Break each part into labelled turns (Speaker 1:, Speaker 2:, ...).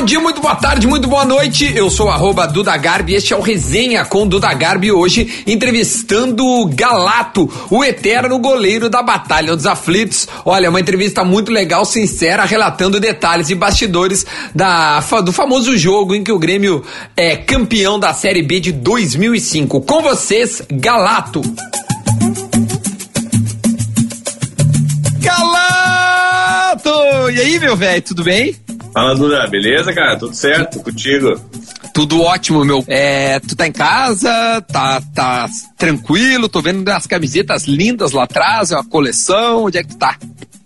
Speaker 1: bom dia, muito boa tarde, muito boa noite. Eu sou arroba Duda Garbi, este é o Resenha com Duda Garbi hoje entrevistando Galato, o eterno goleiro da Batalha dos Aflitos. Olha, uma entrevista muito legal, sincera, relatando detalhes e bastidores da, do famoso jogo em que o Grêmio é campeão da Série B de 2005. Com vocês, Galato. Galato! E aí, meu velho, tudo bem?
Speaker 2: Fala, Duda, beleza, cara? Tudo certo contigo?
Speaker 1: Tudo ótimo, meu. É, tu tá em casa, tá, tá tranquilo, tô vendo as camisetas lindas lá atrás, é uma coleção, onde é que tu tá?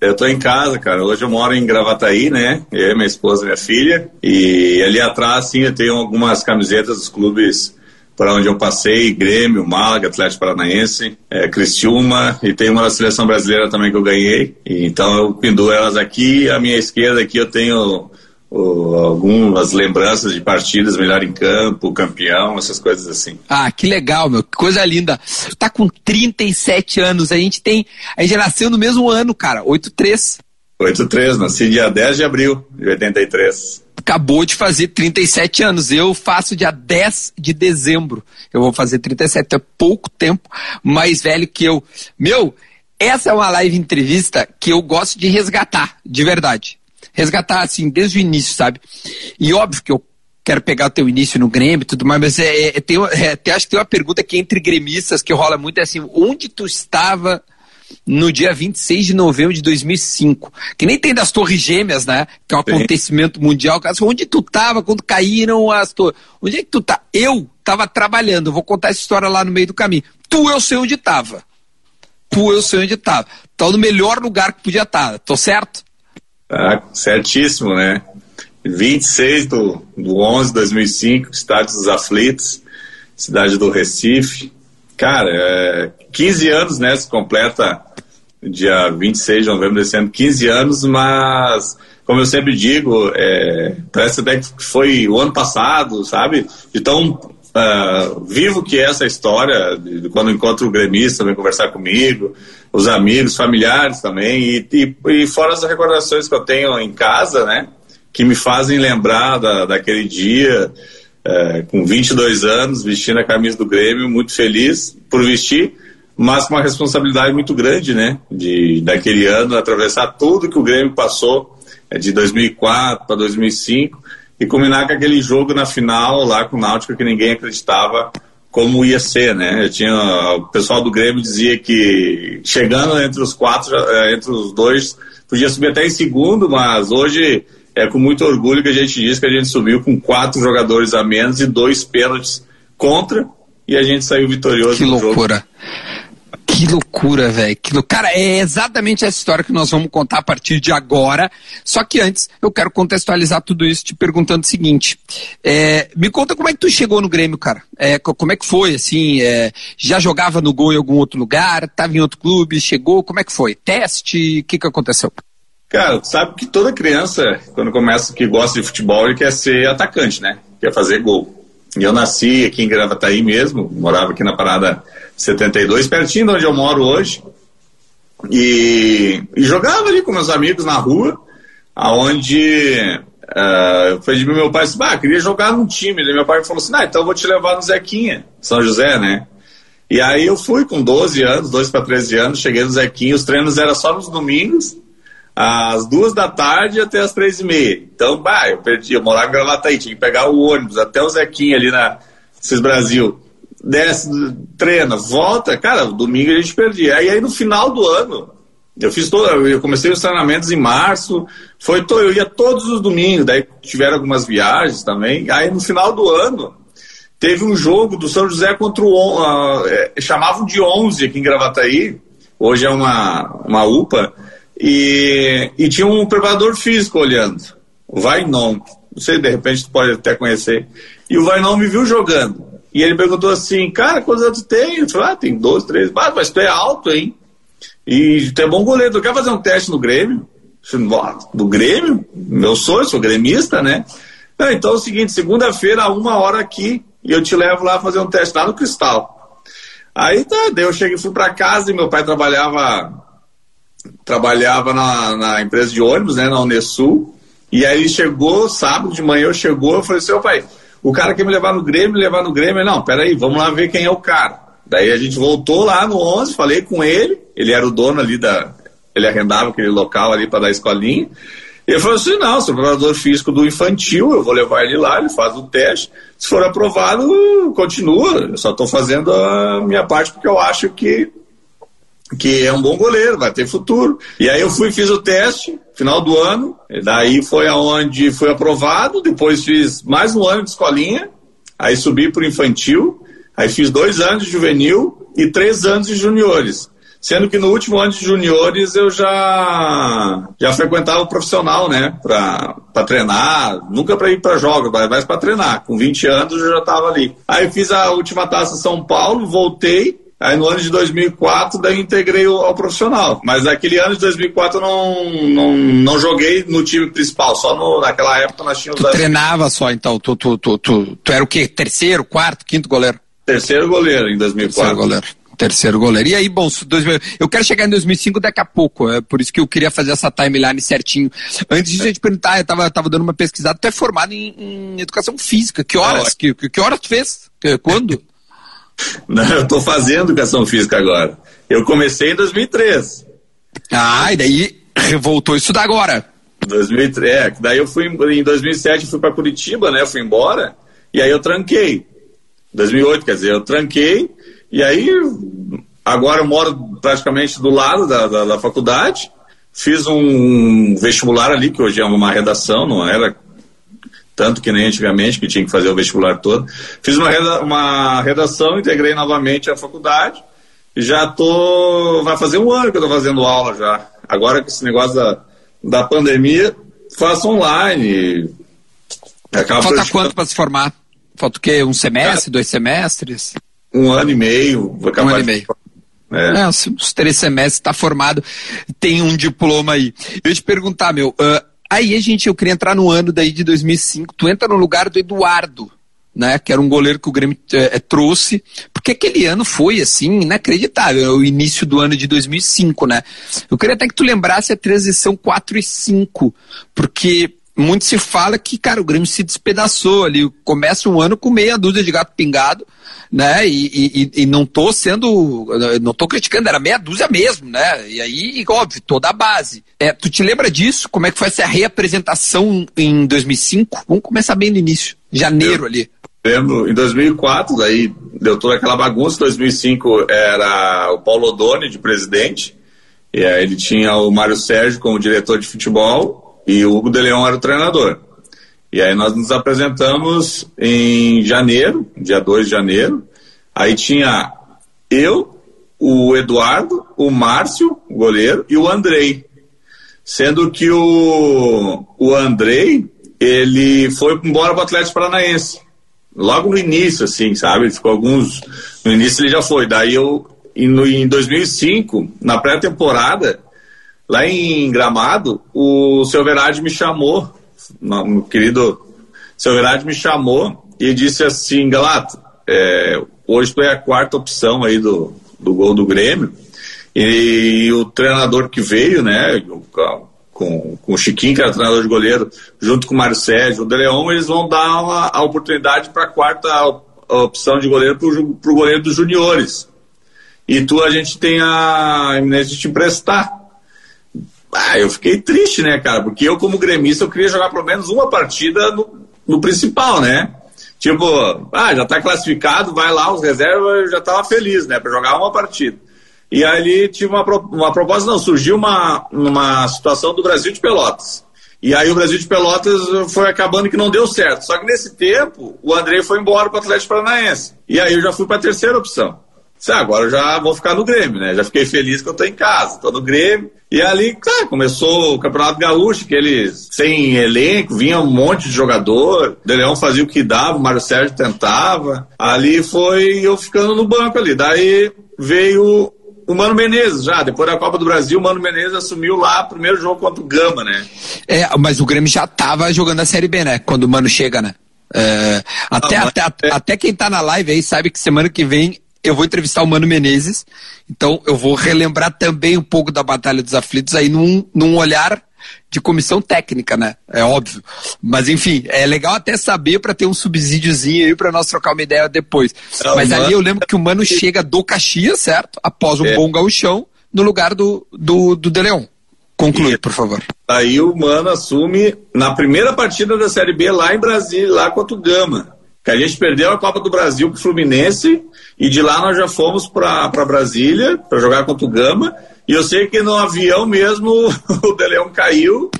Speaker 2: Eu tô em casa, cara. Hoje eu moro em Gravataí, né? Eu, minha esposa e minha filha. E ali atrás, sim, eu tenho algumas camisetas dos clubes para onde eu passei, Grêmio, Málaga, Atlético Paranaense, é, Cristiúma, e tem uma da seleção brasileira também que eu ganhei. Então eu penduro elas aqui, à minha esquerda aqui eu tenho algumas lembranças de partidas, melhor em campo, campeão, essas coisas assim.
Speaker 1: Ah, que legal, meu, que coisa linda. Tu tá com 37 anos, a gente tem, a gente nasceu no mesmo ano, cara, 83.
Speaker 2: 83, nasci dia 10 de abril de 83
Speaker 1: acabou de fazer 37 anos. Eu faço dia 10 de dezembro. Eu vou fazer 37, é pouco tempo mais velho que eu. Meu, essa é uma live entrevista que eu gosto de resgatar, de verdade. Resgatar, assim, desde o início, sabe? E óbvio que eu quero pegar o teu início no Grêmio e tudo mais, mas é, é, tem, é, acho que tem uma pergunta que entre gremistas que rola muito, é assim, onde tu estava no dia 26 de novembro de 2005. Que nem tem das Torres Gêmeas, né? Que é um Sim. acontecimento mundial. Onde tu tava quando caíram as torres? Onde é que tu tá? Eu tava trabalhando. vou contar essa história lá no meio do caminho. Tu, eu sei onde tava. Tu, eu sei onde tava. Tá no melhor lugar que podia estar. Tá. Tô certo?
Speaker 2: Ah, certíssimo, né? 26 do, do 11 de 2005, Estádio dos Aflitos, cidade do Recife. Cara, é, 15 anos, né? Se completa dia 26 de novembro ano, 15 anos, mas, como eu sempre digo, é, parece até que foi o ano passado, sabe? De tão uh, vivo que é essa história, de, de quando encontro o gremista, vem conversar comigo, os amigos, familiares também, e, e, e, fora as recordações que eu tenho em casa, né? Que me fazem lembrar da, daquele dia, é, com 22 anos, vestindo a camisa do Grêmio, muito feliz por vestir, mas com uma responsabilidade muito grande, né? De daquele ano atravessar tudo que o Grêmio passou é, de 2004 para 2005 e culminar com aquele jogo na final lá com o Náutico que ninguém acreditava como ia ser, né? Eu tinha o pessoal do Grêmio dizia que chegando entre os quatro, é, entre os dois, podia subir até em segundo, mas hoje é com muito orgulho que a gente diz que a gente subiu com quatro jogadores a menos e dois pênaltis contra e a gente saiu vitorioso.
Speaker 1: Que loucura. Jogo. Que loucura, velho. Que Cara, é exatamente essa história que nós vamos contar a partir de agora. Só que antes, eu quero contextualizar tudo isso te perguntando o seguinte. É, me conta como é que tu chegou no Grêmio, cara. É, como é que foi, assim? É, já jogava no gol em algum outro lugar? Tava em outro clube? Chegou? Como é que foi? Teste? O que que aconteceu?
Speaker 2: Cara, sabe que toda criança, quando começa que gosta de futebol, ele quer ser atacante, né? Quer fazer gol. Eu nasci aqui em Gravataí mesmo, morava aqui na Parada 72, pertinho de onde eu moro hoje. E, e jogava ali com meus amigos na rua, aonde uh, foi de meu pai disse, bah, queria jogar num time. E meu pai falou assim, ah, então eu vou te levar no Zequinha, São José, né? E aí eu fui com 12 anos, 12 para 13 anos, cheguei no Zequinha, os treinos eram só nos domingos, às duas da tarde até as três e meia. Então, bah, eu perdi, eu morava em Gravataí, tinha que pegar o ônibus até o Zequinha ali na Cis Brasil. Desce, treina, volta, cara, domingo a gente perdia. Aí, aí no final do ano, eu fiz todo, eu comecei os treinamentos em março, foi eu ia todos os domingos, daí tiveram algumas viagens também. Aí no final do ano, teve um jogo do São José contra o. Uh, chamavam de 11 aqui em Gravataí, hoje é uma, uma UPA. E, e tinha um preparador físico olhando, o Vainon. Não sei, de repente tu pode até conhecer. E o Vainon me viu jogando. E ele perguntou assim, cara, quantos anos tu tem? Eu falei, ah, tem 12, 13. Ah, mas tu é alto, hein? E tu é bom goleiro. Tu quer fazer um teste no Grêmio? Do Grêmio? Meu sonho, sou gremista, né? Não, então é o seguinte, segunda-feira, uma hora aqui, e eu te levo lá fazer um teste lá no Cristal. Aí tá, daí eu cheguei, fui para casa e meu pai trabalhava trabalhava na, na, empresa de ônibus, né, na Unesul, E aí ele chegou, sábado de manhã, chegou, eu falei assim, pai, o cara quer me levar no Grêmio, me levar no Grêmio. Não, peraí, vamos lá ver quem é o cara. Daí a gente voltou lá no 11, falei com ele, ele era o dono ali da... Ele arrendava aquele local ali para dar escolinha. Ele falou assim, não, sou preparador físico do infantil, eu vou levar ele lá, ele faz o teste. Se for aprovado, continua. Eu só estou fazendo a minha parte porque eu acho que que é um bom goleiro, vai ter futuro. E aí eu fui fiz o teste, final do ano, daí foi aonde foi aprovado, depois fiz mais um ano de escolinha, aí subi para o infantil, aí fiz dois anos de juvenil e três anos de juniores. Sendo que no último ano de juniores eu já já frequentava o profissional, né? Para treinar, nunca para ir para jogos, mas para treinar. Com 20 anos eu já estava ali. Aí fiz a última taça São Paulo, voltei, Aí no ano de 2004, daí integrei ao, profissional. Mas naquele ano de 2004 eu não, não, não joguei no time principal, só no, naquela época nós tínhamos...
Speaker 1: Tu treinava só então, tu, tu, tu, tu, tu era o quê? Terceiro, quarto, quinto goleiro?
Speaker 2: Terceiro goleiro em 2004.
Speaker 1: Terceiro goleiro. Terceiro goleiro. E aí, bom, 2000, eu quero chegar em 2005 daqui a pouco, é por isso que eu queria fazer essa timeline certinho. Antes de eu te perguntar, eu tava, tava dando uma pesquisada, tu é formado em, em educação física, que horas? Ah, que, que horas tu fez? Quando?
Speaker 2: Não, eu estou fazendo educação física agora. Eu comecei em 2003.
Speaker 1: Ah, e daí voltou a estudar agora.
Speaker 2: 2003, é, daí eu fui em 2007 fui para Curitiba, né? Eu fui embora e aí eu tranquei. 2008, quer dizer, eu tranquei e aí agora eu moro praticamente do lado da, da, da faculdade. Fiz um vestibular ali, que hoje é uma redação, não era tanto que nem antigamente, que tinha que fazer o vestibular todo. Fiz uma, reda uma redação, integrei novamente a faculdade, e já tô. Vai fazer um ano que eu tô fazendo aula já. Agora com esse negócio da, da pandemia, faço online.
Speaker 1: Falta quanto para se formar? Falta o quê? Um semestre, é. dois semestres?
Speaker 2: Um ano e meio.
Speaker 1: Vou um ano e meio. É. é, uns três semestres, está formado, tem um diploma aí. Eu ia te perguntar, meu, uh, Aí, gente, eu queria entrar no ano daí de 2005. Tu entra no lugar do Eduardo, né? Que era um goleiro que o Grêmio é, trouxe, porque aquele ano foi, assim, inacreditável, o início do ano de 2005, né? Eu queria até que tu lembrasse a transição 4 e 5, porque muito se fala que, cara, o Grêmio se despedaçou ali, começa um ano com meia dúzia de gato pingado, né? E, e, e não tô sendo, não tô criticando, era meia dúzia mesmo, né? E aí, óbvio, toda a base. É, tu te lembra disso? Como é que foi essa reapresentação em 2005? Vamos começar bem no início, janeiro
Speaker 2: eu,
Speaker 1: ali.
Speaker 2: Lembro, em 2004, daí deu toda aquela bagunça, 2005 era o Paulo Odoni de presidente, e aí ele tinha o Mário Sérgio como diretor de futebol, e o Hugo de Leão era o treinador. E aí nós nos apresentamos em janeiro, dia 2 de janeiro. Aí tinha eu, o Eduardo, o Márcio, o goleiro, e o Andrei. Sendo que o, o Andrei, ele foi embora para o Atlético Paranaense. Logo no início, assim, sabe? Ele ficou alguns. No início ele já foi. Daí eu, em 2005, na pré-temporada, lá em Gramado, o seu Verade me chamou meu querido Silverade me chamou e disse assim, Galato, é, hoje tu é a quarta opção aí do, do gol do Grêmio e, o treinador que veio, né, com, com o Chiquinho, que era treinador de goleiro, junto com o Mário Sérgio, o De Leon, eles vão dar uma, a oportunidade para a quarta opção de goleiro para o goleiro dos juniores. E tu, a gente tem a iminência de te emprestar. Ah, eu fiquei triste, né, cara? Porque eu, como gremista, eu queria jogar pelo menos uma partida no, no principal, né? Tipo, ah, já tá classificado, vai lá, os reservas, eu já tava feliz, né, para jogar uma partida. E aí tive uma, uma proposta, não, surgiu uma, uma situação do Brasil de Pelotas. E aí o Brasil de Pelotas foi acabando que não deu certo. Só que nesse tempo, o André foi embora para o Atlético Paranaense. E aí eu já fui para a terceira opção. Ah, agora eu já vou ficar no Grêmio, né? Já fiquei feliz que eu tô em casa, tô no Grêmio. E ali, tá, começou o Campeonato Gaúcho, que eles, sem elenco, vinha um monte de jogador. O De Leão fazia o que dava, o Mário Sérgio tentava. Ali foi eu ficando no banco ali. Daí veio o Mano Menezes já, depois da Copa do Brasil, o Mano Menezes assumiu lá o primeiro jogo contra o Gama, né?
Speaker 1: É, mas o Grêmio já tava jogando a Série B, né? Quando o Mano chega, né? É, até, ah, até, é... até quem tá na live aí sabe que semana que vem eu vou entrevistar o Mano Menezes, então eu vou relembrar também um pouco da Batalha dos Aflitos aí num, num olhar de comissão técnica, né? É óbvio. Mas enfim, é legal até saber para ter um subsídiozinho aí para nós trocar uma ideia depois. Não, Mas ali eu lembro que o Mano chega do Caxias, certo? Após um é. bom gauchão, no lugar do, do, do De Leon. Conclui, por favor.
Speaker 2: Aí o Mano assume na primeira partida da Série B lá em Brasília, lá contra o Gama. Que a gente perdeu a Copa do Brasil pro Fluminense e de lá nós já fomos para Brasília para jogar contra o Gama. E eu sei que no avião mesmo o De Leão caiu.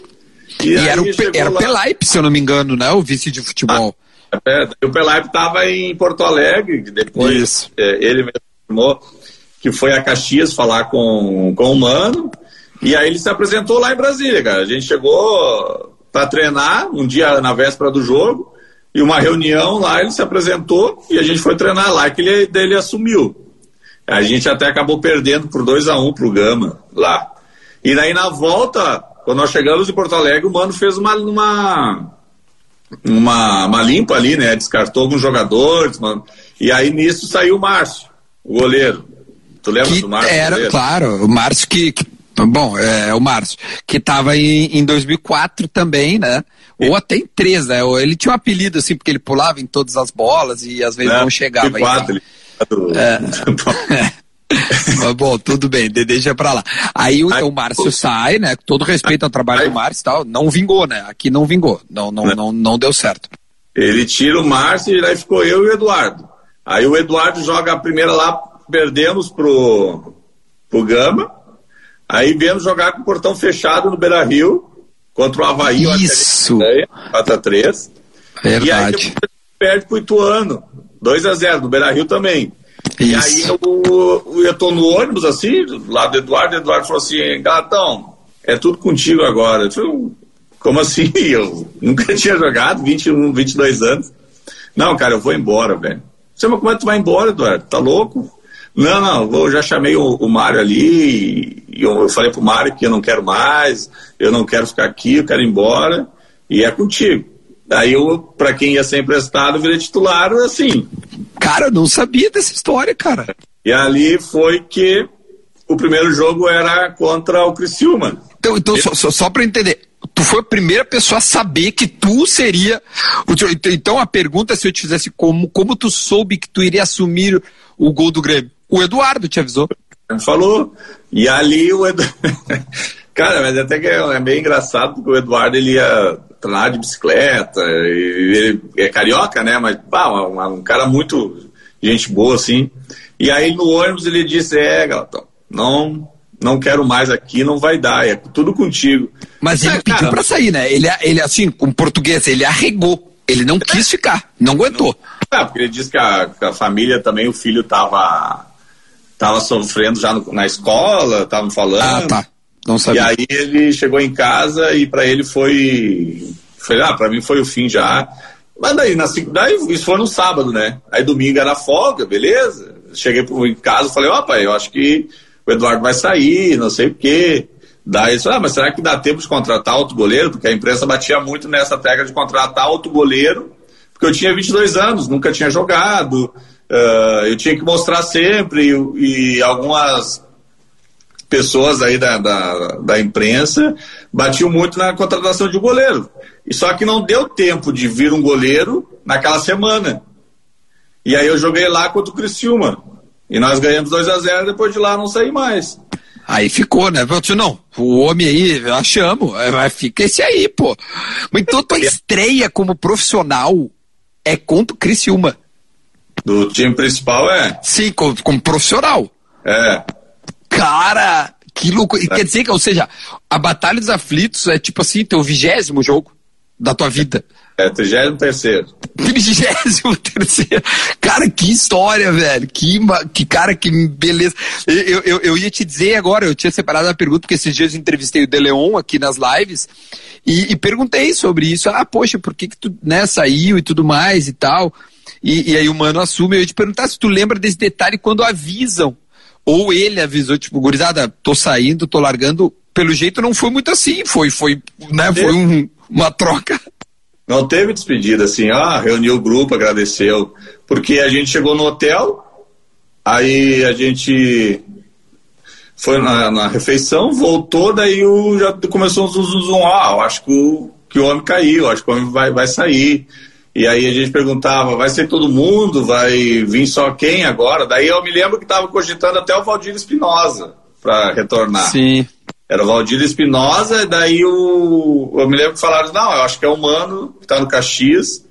Speaker 1: E, e era o, era o Pelaipe, se eu não me engano, né? O vice de futebol.
Speaker 2: Ah, é, o Pelaipe estava em Porto Alegre, depois é, ele mesmo afirmou que foi a Caxias falar com, com o Mano. E aí ele se apresentou lá em Brasília, cara. A gente chegou para treinar um dia na véspera do jogo e uma reunião lá ele se apresentou e a gente foi treinar lá que ele dele assumiu. A gente até acabou perdendo por 2 a 1 um pro Gama lá. E daí na volta, quando nós chegamos em Porto Alegre, o Mano fez uma uma uma, uma limpa ali, né? Descartou alguns jogadores, mano. E aí nisso saiu o Márcio, o goleiro. Tu lembra
Speaker 1: que
Speaker 2: do Márcio?
Speaker 1: Era, claro, o Márcio que, que Bom, é o Márcio, que estava em, em 2004 também, né? Ou até em três, né? Ele tinha um apelido assim, porque ele pulava em todas as bolas e às vezes não, não chegava.
Speaker 2: 2004, então. ele...
Speaker 1: é. Mas bom, tudo bem, deixa pra lá. Aí, o Márcio sai, né? Todo respeito ao trabalho do Márcio e tal. Não vingou, né? Aqui não vingou. Não, não, não, não deu certo.
Speaker 2: Ele tira o Márcio e aí ficou eu e o Eduardo. Aí o Eduardo joga a primeira lá, perdemos pro, pro Gama. Aí viemos jogar com o portão fechado no Beira Rio, contra o Havaí.
Speaker 1: Isso!
Speaker 2: 4x3.
Speaker 1: Verdade.
Speaker 2: E aí depois perde pro Ituano, 2x0, no Beira Rio também. Isso. E aí eu, eu tô no ônibus assim, do lado do Eduardo, o Eduardo falou assim, Gatão, é tudo contigo agora. Eu falei, como assim? Eu nunca tinha jogado, 21, 22 anos. Não, cara, eu vou embora, velho. Você, mas como é que tu vai embora, Eduardo? Tá louco? Não, não, eu já chamei o, o Mário ali e eu, eu falei pro Mário que eu não quero mais, eu não quero ficar aqui, eu quero ir embora e é contigo. Daí eu, pra quem ia ser emprestado, virei titular assim.
Speaker 1: Cara, eu não sabia dessa história, cara.
Speaker 2: E ali foi que o primeiro jogo era contra o Criciúma.
Speaker 1: Então, então só, só, só pra entender, tu foi a primeira pessoa a saber que tu seria. Então a pergunta é se eu te fizesse como, como tu soube que tu iria assumir o gol do Grêmio? O Eduardo te avisou.
Speaker 2: Falou. E ali o Eduardo. Cara, mas até que é, é bem engraçado, porque o Eduardo ele ia treinar de bicicleta, ele é carioca, né? Mas pá, um, um, cara muito gente boa, assim. E aí no ônibus ele disse: É, Galatão, não, não quero mais aqui, não vai dar, é tudo contigo.
Speaker 1: Mas ele é, pediu cara, pra sair, né? Ele, ele, assim, com português, ele arregou. Ele não quis ficar, não aguentou.
Speaker 2: Não, é, porque ele disse que a, que a família também, o filho tava tava sofrendo já no, na escola, estavam falando. Ah,
Speaker 1: tá. Não sabia.
Speaker 2: E aí ele chegou em casa e para ele foi. Foi, ah, pra mim foi o fim já. Mas daí, na, daí, isso foi no sábado, né? Aí domingo era folga, beleza? Cheguei em casa e falei, ó, pai, eu acho que o Eduardo vai sair, não sei o quê. Daí ele falou, ah, mas será que dá tempo de contratar outro goleiro? Porque a imprensa batia muito nessa tecla de contratar outro goleiro, porque eu tinha 22 anos, nunca tinha jogado, Uh, eu tinha que mostrar sempre e, e algumas pessoas aí da, da, da, imprensa batiam muito na contratação de um goleiro. E só que não deu tempo de vir um goleiro naquela semana. E aí eu joguei lá contra o Criciúma. E nós ganhamos 2 a 0 depois de lá não saí mais.
Speaker 1: Aí ficou, né? Eu não, o homem aí, eu chamo, é, fica esse aí, pô. Mas então tua estreia como profissional é contra o Criciúma.
Speaker 2: Do time principal é?
Speaker 1: Sim, como, como profissional.
Speaker 2: É.
Speaker 1: Cara, que louco. É. Quer dizer que, ou seja, a Batalha dos Aflitos é tipo assim, teu vigésimo jogo da tua vida.
Speaker 2: É, trigésimo terceiro.
Speaker 1: Trigésimo terceiro. Cara, que história, velho. Que, que cara, que beleza. Eu, eu, eu ia te dizer agora, eu tinha separado a pergunta, porque esses dias eu entrevistei o Deleon aqui nas lives e, e perguntei sobre isso. Ah, poxa, por que, que tu né, saiu e tudo mais e tal. E, e aí o mano assume. Eu ia te perguntar se tu lembra desse detalhe quando avisam. Ou ele avisou, tipo, gurizada, tô saindo, tô largando. Pelo jeito não foi muito assim, foi, foi, né, foi um, uma troca.
Speaker 2: Não teve despedida, assim, ah, reuniu o grupo, agradeceu. Porque a gente chegou no hotel, aí a gente foi na, na refeição, voltou, daí o, já começou um zum, zum ah, eu acho que o, que o homem caiu, acho que o homem vai, vai sair. E aí a gente perguntava, vai ser todo mundo? Vai vir só quem agora? Daí eu me lembro que estava cogitando até o Valdir Espinosa para retornar.
Speaker 1: Sim.
Speaker 2: Era o Valdir Espinosa, e daí o. Eu me lembro que falaram, não, eu acho que é o Mano, que tá no Caxias.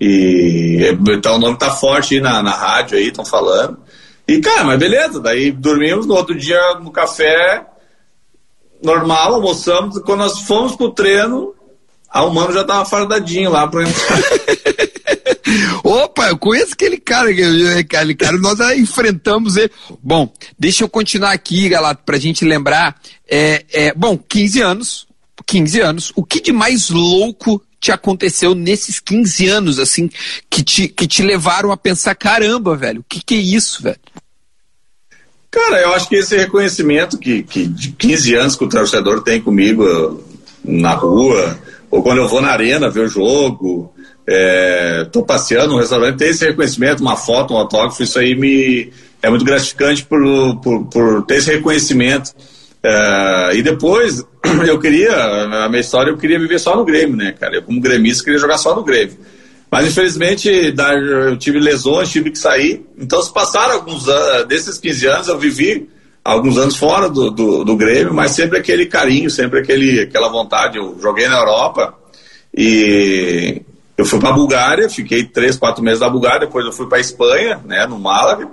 Speaker 2: E então o nome tá forte aí na, na rádio aí, estão falando. E, cara, mas beleza, daí dormimos no outro dia no café normal, almoçamos, quando nós fomos pro treino, a Humano já tava fardadinho lá pra
Speaker 1: Opa, eu conheço aquele cara, aquele cara, nós enfrentamos ele. Bom, deixa eu continuar aqui, galera, pra gente lembrar. É, é, bom, 15 anos, 15 anos, o que de mais louco te aconteceu nesses 15 anos, assim, que te, que te levaram a pensar, caramba, velho, o que que é isso, velho?
Speaker 2: Cara, eu acho que esse reconhecimento que, que de 15 anos que o torcedor tem comigo na rua, ou quando eu vou na arena ver o jogo, estou é, passeando no restaurante, tem esse reconhecimento, uma foto, um autógrafo, isso aí me é muito gratificante por, por, por ter esse reconhecimento. É, e depois, eu queria, a minha história, eu queria viver só no Grêmio, né, cara? Eu, como gremista, queria jogar só no Grêmio. Mas, infelizmente, eu tive lesões, tive que sair. Então, se passaram alguns anos, desses 15 anos, eu vivi alguns anos fora do, do, do Grêmio, mas sempre aquele carinho, sempre aquele, aquela vontade. Eu joguei na Europa e eu fui para a Bulgária, fiquei três, quatro meses na Bulgária, depois eu fui para a Espanha, né, no Málaga.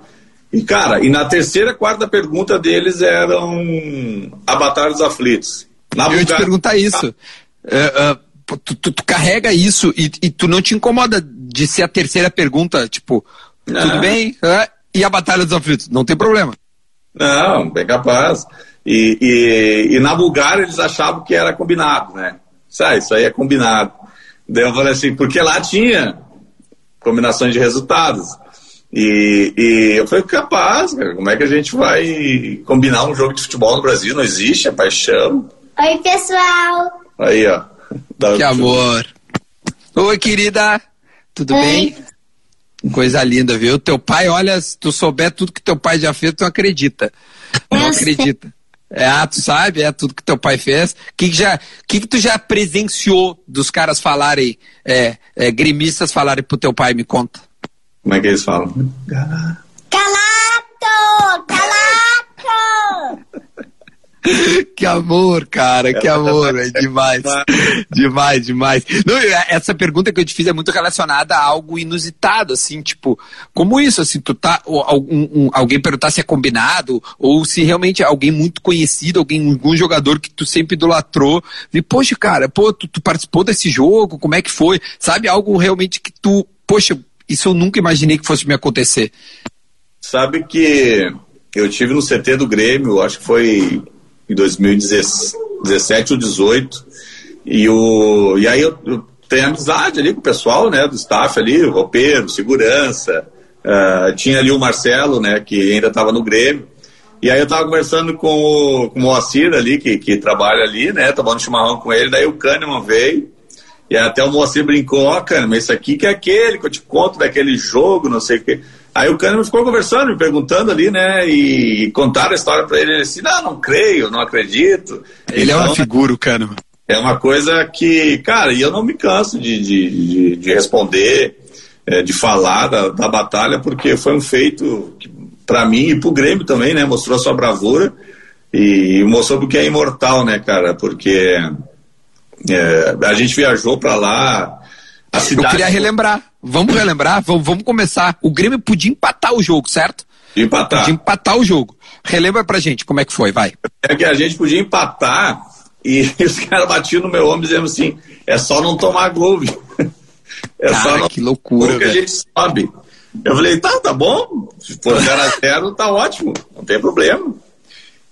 Speaker 2: E, cara, e na terceira, quarta pergunta deles eram a Batalha dos Aflitos.
Speaker 1: Na eu ia te perguntar isso. Uh, uh, tu, tu, tu, carrega isso e, e, tu não te incomoda de ser a terceira pergunta, tipo, não. tudo bem? Uh, e a Batalha dos Aflitos? Não tem problema.
Speaker 2: Não, bem capaz. E, e, e, na Bulgária eles achavam que era combinado, né? Sabe, isso aí é combinado. Daí eu falei assim, porque lá tinha combinações de resultados. E, e eu falei, capaz, cara, como é que a gente vai combinar um jogo de futebol no Brasil? Não existe, é paixão.
Speaker 3: Oi, pessoal.
Speaker 2: Aí, ó.
Speaker 1: Que amor. Oi, querida. Tudo Oi. bem? Coisa linda, viu? Teu pai, olha, se tu souber tudo que teu pai já fez, tu não acredita. Não acredita. É, ah, tu sabe, é tudo que teu pai fez. O que, que, já, que, que tu já presenciou dos caras falarem, é, é, gremistas falarem pro teu pai? Me conta.
Speaker 2: Como é que eles falam?
Speaker 3: Calato! Calato!
Speaker 1: que amor, cara, que amor, é demais, demais, demais. Não, essa pergunta que eu te fiz é muito relacionada a algo inusitado, assim, tipo, como isso, assim, tu tá, um, um, alguém perguntar se é combinado, ou se realmente é alguém muito conhecido, alguém, algum jogador que tu sempre idolatrou, e, poxa, cara, pô, tu, tu participou desse jogo, como é que foi? Sabe, algo realmente que tu, poxa, isso eu nunca imaginei que fosse me acontecer.
Speaker 2: Sabe que eu tive no CT do Grêmio, acho que foi em 2017 ou 2018. E, o, e aí eu, eu, tenho amizade ali com o pessoal, né, do staff ali, o roupeiro, segurança. Uh, tinha ali o Marcelo, né, que ainda estava no Grêmio. E aí eu estava conversando com o, com o Moacir ali, que, que trabalha ali, né, tomando chimarrão com ele. Daí o Kahneman veio. E até o Moacir brincou, ó, oh, Kahneman, aqui que é aquele que eu te conto daquele jogo, não sei o quê. Aí o Kahneman ficou conversando, me perguntando ali, né? E contaram a história para ele. Ele disse: Não, não creio, não acredito.
Speaker 1: Ele então, é uma então, figura, o Kahneman.
Speaker 2: É uma coisa que, cara, e eu não me canso de, de, de, de responder, é, de falar da, da batalha, porque foi um feito para mim e para o Grêmio também, né? Mostrou a sua bravura e mostrou porque é imortal, né, cara? Porque é, a gente viajou para lá.
Speaker 1: A cidade... Eu queria relembrar. Vamos relembrar, vamos, vamos começar. O Grêmio podia empatar o jogo, certo?
Speaker 2: Empatar.
Speaker 1: Podia empatar o jogo. Relembra pra gente como é que foi, vai.
Speaker 2: É que a gente podia empatar e os caras batiam no meu ombro dizendo assim: é só não tomar gol, viu?
Speaker 1: É Cara, só não que loucura,
Speaker 2: que a gente sobe. Eu falei, tá, tá bom. Se for 0x0, tá ótimo, não tem problema.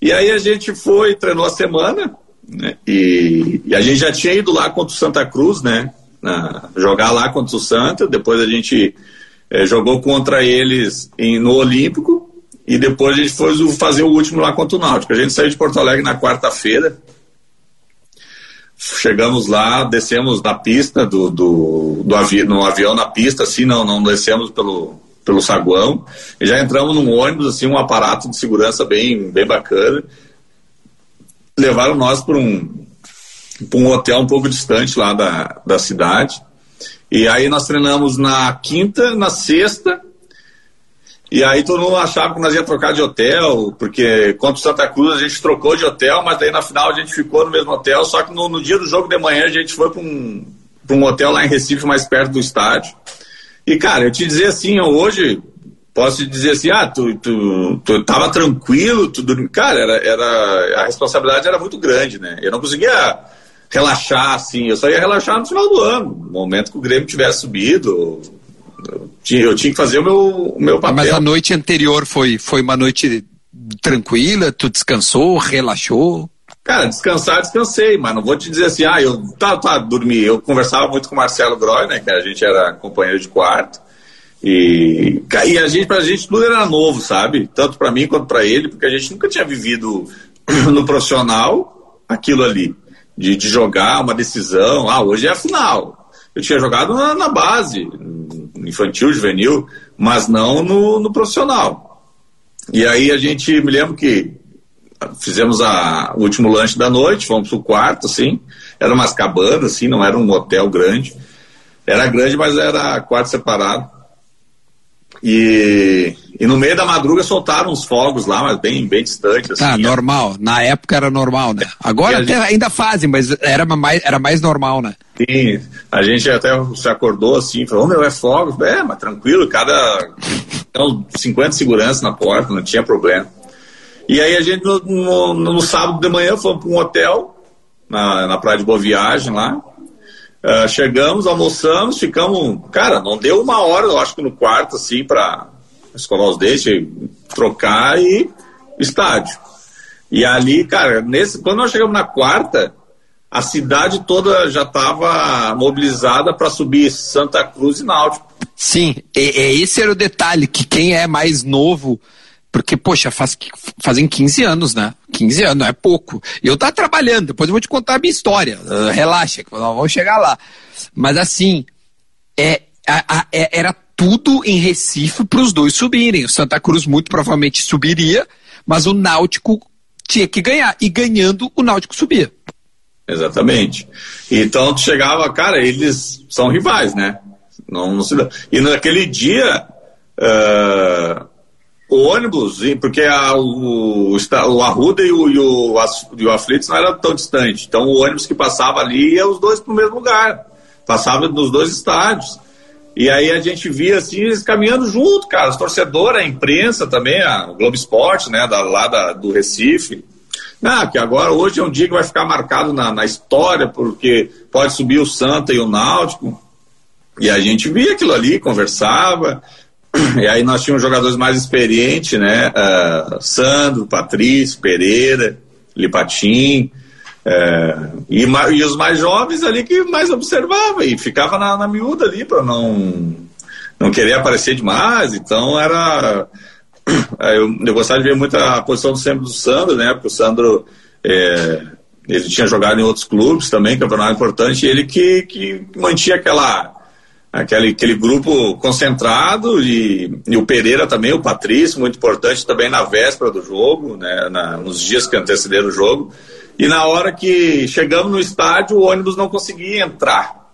Speaker 2: E aí a gente foi, treinou a semana, né? E, e, a gente já tinha ido lá contra o Santa Cruz, né? Jogar lá contra o Santa. Depois a gente é, jogou contra eles em, no Olímpico. E depois a gente foi fazer o último lá contra o Náutico. A gente saiu de Porto Alegre na quarta-feira. Chegamos lá, descemos na pista do, do, do avi no avião na pista, assim, não, não descemos pelo, pelo saguão. E já entramos num ônibus, assim, um aparato de segurança bem, bem bacana. Levaram nós para um, pra um hotel um pouco distante lá da, da cidade. E aí nós treinamos na quinta, na sexta, e aí todo mundo achava que nós ia trocar de hotel, porque contra o Santa Cruz a gente trocou de hotel, mas daí na final a gente ficou no mesmo hotel, só que no, no dia do jogo de manhã a gente foi para um, um hotel lá em Recife, mais perto do estádio. E cara, eu te dizer assim, hoje posso te dizer assim, ah, tu, tu, tu tava tranquilo, tu. Cara, era, era, a responsabilidade era muito grande, né? Eu não conseguia relaxar, assim. Eu só ia relaxar no final do ano, no momento que o Grêmio tivesse subido. Eu tinha, eu tinha que fazer o meu, o meu papel.
Speaker 1: Mas a noite anterior foi, foi uma noite tranquila? Tu descansou, relaxou?
Speaker 2: Cara, descansar, descansei, mas não vou te dizer assim, ah, eu tá, tá, dormi. Eu conversava muito com o Marcelo Groy, né, que a gente era companheiro de quarto. E, e a gente, pra gente tudo era novo, sabe? Tanto para mim quanto para ele, porque a gente nunca tinha vivido no profissional aquilo ali de, de jogar uma decisão. Ah, hoje é a final. Eu tinha jogado na, na base, infantil, juvenil, mas não no, no, profissional. E aí a gente, me lembro que fizemos a, o último lanche da noite, fomos pro quarto, assim, era umas cabanas, assim, não era um hotel grande. Era grande, mas era quarto separado. E, e no meio da madruga soltaram uns fogos lá, mas bem, bem distante. Assim,
Speaker 1: ah, normal. Na época era normal, né? Agora até gente... ainda fazem, mas era mais, era mais normal, né?
Speaker 2: Sim, a gente até se acordou assim, falou, oh, meu, é fogos. É, mas tranquilo, cada. Então, 50 seguranças na porta, não tinha problema. E aí a gente, no, no, no sábado de manhã, fomos para um hotel, na, na praia de Boa Viagem lá. Uh, chegamos, almoçamos, ficamos. Cara, não deu uma hora, eu acho que no quarto, assim, para escovar os dentes, trocar e estádio. E ali, cara, nesse, quando nós chegamos na quarta, a cidade toda já estava mobilizada para subir Santa Cruz e Náutico.
Speaker 1: Sim, é, é, esse era o detalhe, que quem é mais novo, porque, poxa, faz, fazem 15 anos, né? 15 anos, é pouco. E eu tá trabalhando, depois eu vou te contar a minha história. Uh, relaxa, que nós vamos chegar lá. Mas assim, é, a, a, é, era tudo em Recife para os dois subirem. O Santa Cruz muito provavelmente subiria, mas o Náutico tinha que ganhar. E ganhando, o Náutico subia.
Speaker 2: Exatamente. Então tu chegava, cara, eles são rivais, né? Não, não se... E naquele dia, uh, o ônibus, porque a, o, o Arruda e o, e o, e o Aflitos não eram tão distantes. Então o ônibus que passava ali ia os dois para o mesmo lugar. Passava nos dois estádios. E aí a gente via assim, eles caminhando junto, cara, os torcedores, a imprensa também, a, Globo Esporte, né, da, lá da, do Recife. Ah, que agora hoje é um dia que vai ficar marcado na, na história, porque pode subir o Santa e o Náutico. E a gente via aquilo ali, conversava. E aí nós tínhamos jogadores mais experientes, né? Uh, Sandro, Patrício, Pereira, Lipatim. Uh, e, e, os mais jovens ali que mais observava e ficava na, na miúda ali para não, não querer aparecer demais. Então era eu, eu gostava de ver muito a posição do sempre do Sandro, né? Porque o Sandro é, ele tinha jogado em outros clubes também, campeonato importante, e ele que, que mantinha aquela aquele, aquele grupo concentrado e, e, o Pereira também, o Patrício, muito importante também na véspera do jogo, né, na, nos dias que antecederam o jogo. E na hora que chegamos no estádio, o ônibus não conseguia entrar.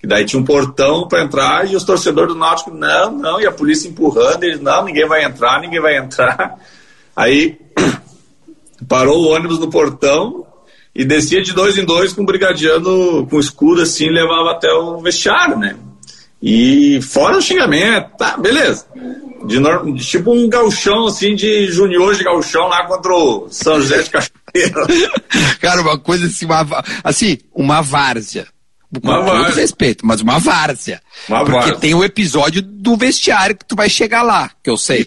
Speaker 2: Que daí tinha um portão para entrar e os torcedores do Náutico, não, não, e a polícia empurrando, eles, não, ninguém vai entrar, ninguém vai entrar. Aí parou o ônibus no portão e descia de dois em dois com um brigadiano com escudo assim, levava até o vestiário, né? E fora o xingamento, tá, beleza. De, tipo um galchão assim de junior de galchão lá contra o São José de Cachoeira.
Speaker 1: Cara, uma coisa assim, uma, assim, uma várzea com uma todo respeito, mas uma várzea. Uma porque várzea. tem o episódio do vestiário que tu vai chegar lá, que eu sei.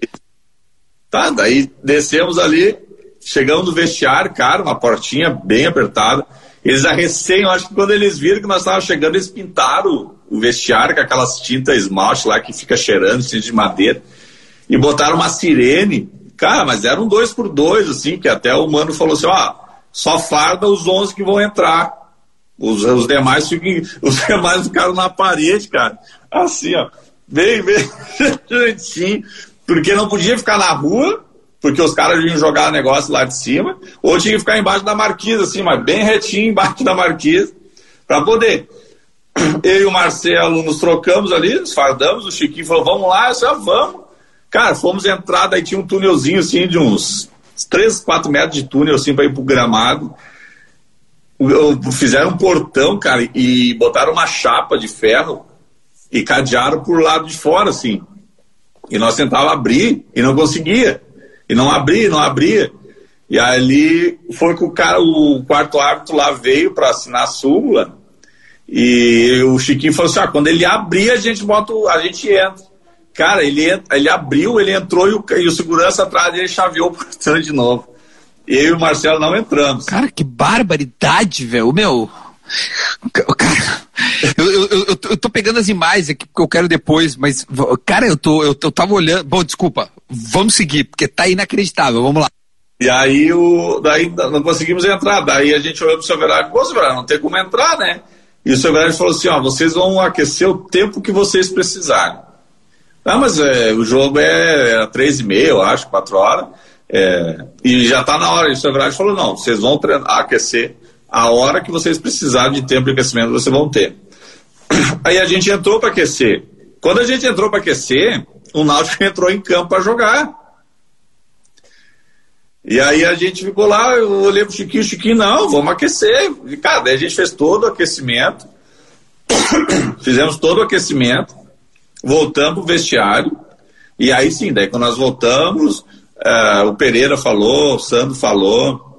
Speaker 2: Tá, daí descemos ali, chegamos no vestiário, cara, uma portinha bem apertada. Eles a recém, eu acho que quando eles viram que nós estávamos chegando, eles pintaram o vestiário com aquelas tintas esmalte lá que fica cheirando, tinta de madeira, e botaram uma sirene. Cara, mas era um dois por dois, assim, que até o mano falou assim, ó, ah, só farda os 11 que vão entrar. Os, os demais ficam, os demais ficaram na parede, cara. Assim, ó. bem, bem porque não podia ficar na rua, porque os caras iam jogar negócio lá de cima, ou tinha que ficar embaixo da marquisa, assim, mas bem retinho embaixo da marquisa, para poder. Eu e o Marcelo nos trocamos ali, nos fardamos, o Chiquinho falou, vamos lá, eu disse, ah, vamos. Cara, fomos entrar, daí tinha um túnelzinho assim de uns 3, 4 metros de túnel assim para ir pro gramado. Fizeram um portão, cara, e botaram uma chapa de ferro e cadearam por lado de fora, assim. E nós tentávamos abrir e não conseguia. E não abria, não abria. E ali foi que o cara, o quarto árbitro lá veio para assinar a súmula. E o Chiquinho falou assim: ah, quando ele abrir, a gente bota, a gente entra. Cara, ele, ele abriu, ele entrou e o, e o segurança atrás dele chaveou o portão de novo. Eu e o Marcelo não entramos.
Speaker 1: Cara, que barbaridade, velho. Meu. Cara, eu, eu, eu, tô pegando as imagens aqui porque eu quero depois, mas, cara, eu, tô, eu, eu tava olhando. Bom, desculpa, vamos seguir, porque tá inacreditável, vamos lá.
Speaker 2: E aí, o, daí não conseguimos entrar. Daí a gente olhou pro seu Verade, pô, não tem como entrar, né? E o seu Verade falou assim: ó, vocês vão aquecer o tempo que vocês precisarem. Ah, mas é, o jogo é, é três e meia, eu acho, quatro horas. É, e já está na hora. E o seu Verade falou: não, vocês vão treinar, aquecer a hora que vocês precisarem de tempo de aquecimento, vocês vão ter. Aí a gente entrou para aquecer. Quando a gente entrou para aquecer, o Náutico entrou em campo para jogar. E aí a gente ficou lá, eu olhei pro Chiquinho, Chiquinho, não, vamos aquecer. E, cara, daí a gente fez todo o aquecimento, fizemos todo o aquecimento, voltamos pro vestiário, e aí sim, daí quando nós voltamos, uh, o Pereira falou, o Sandro falou,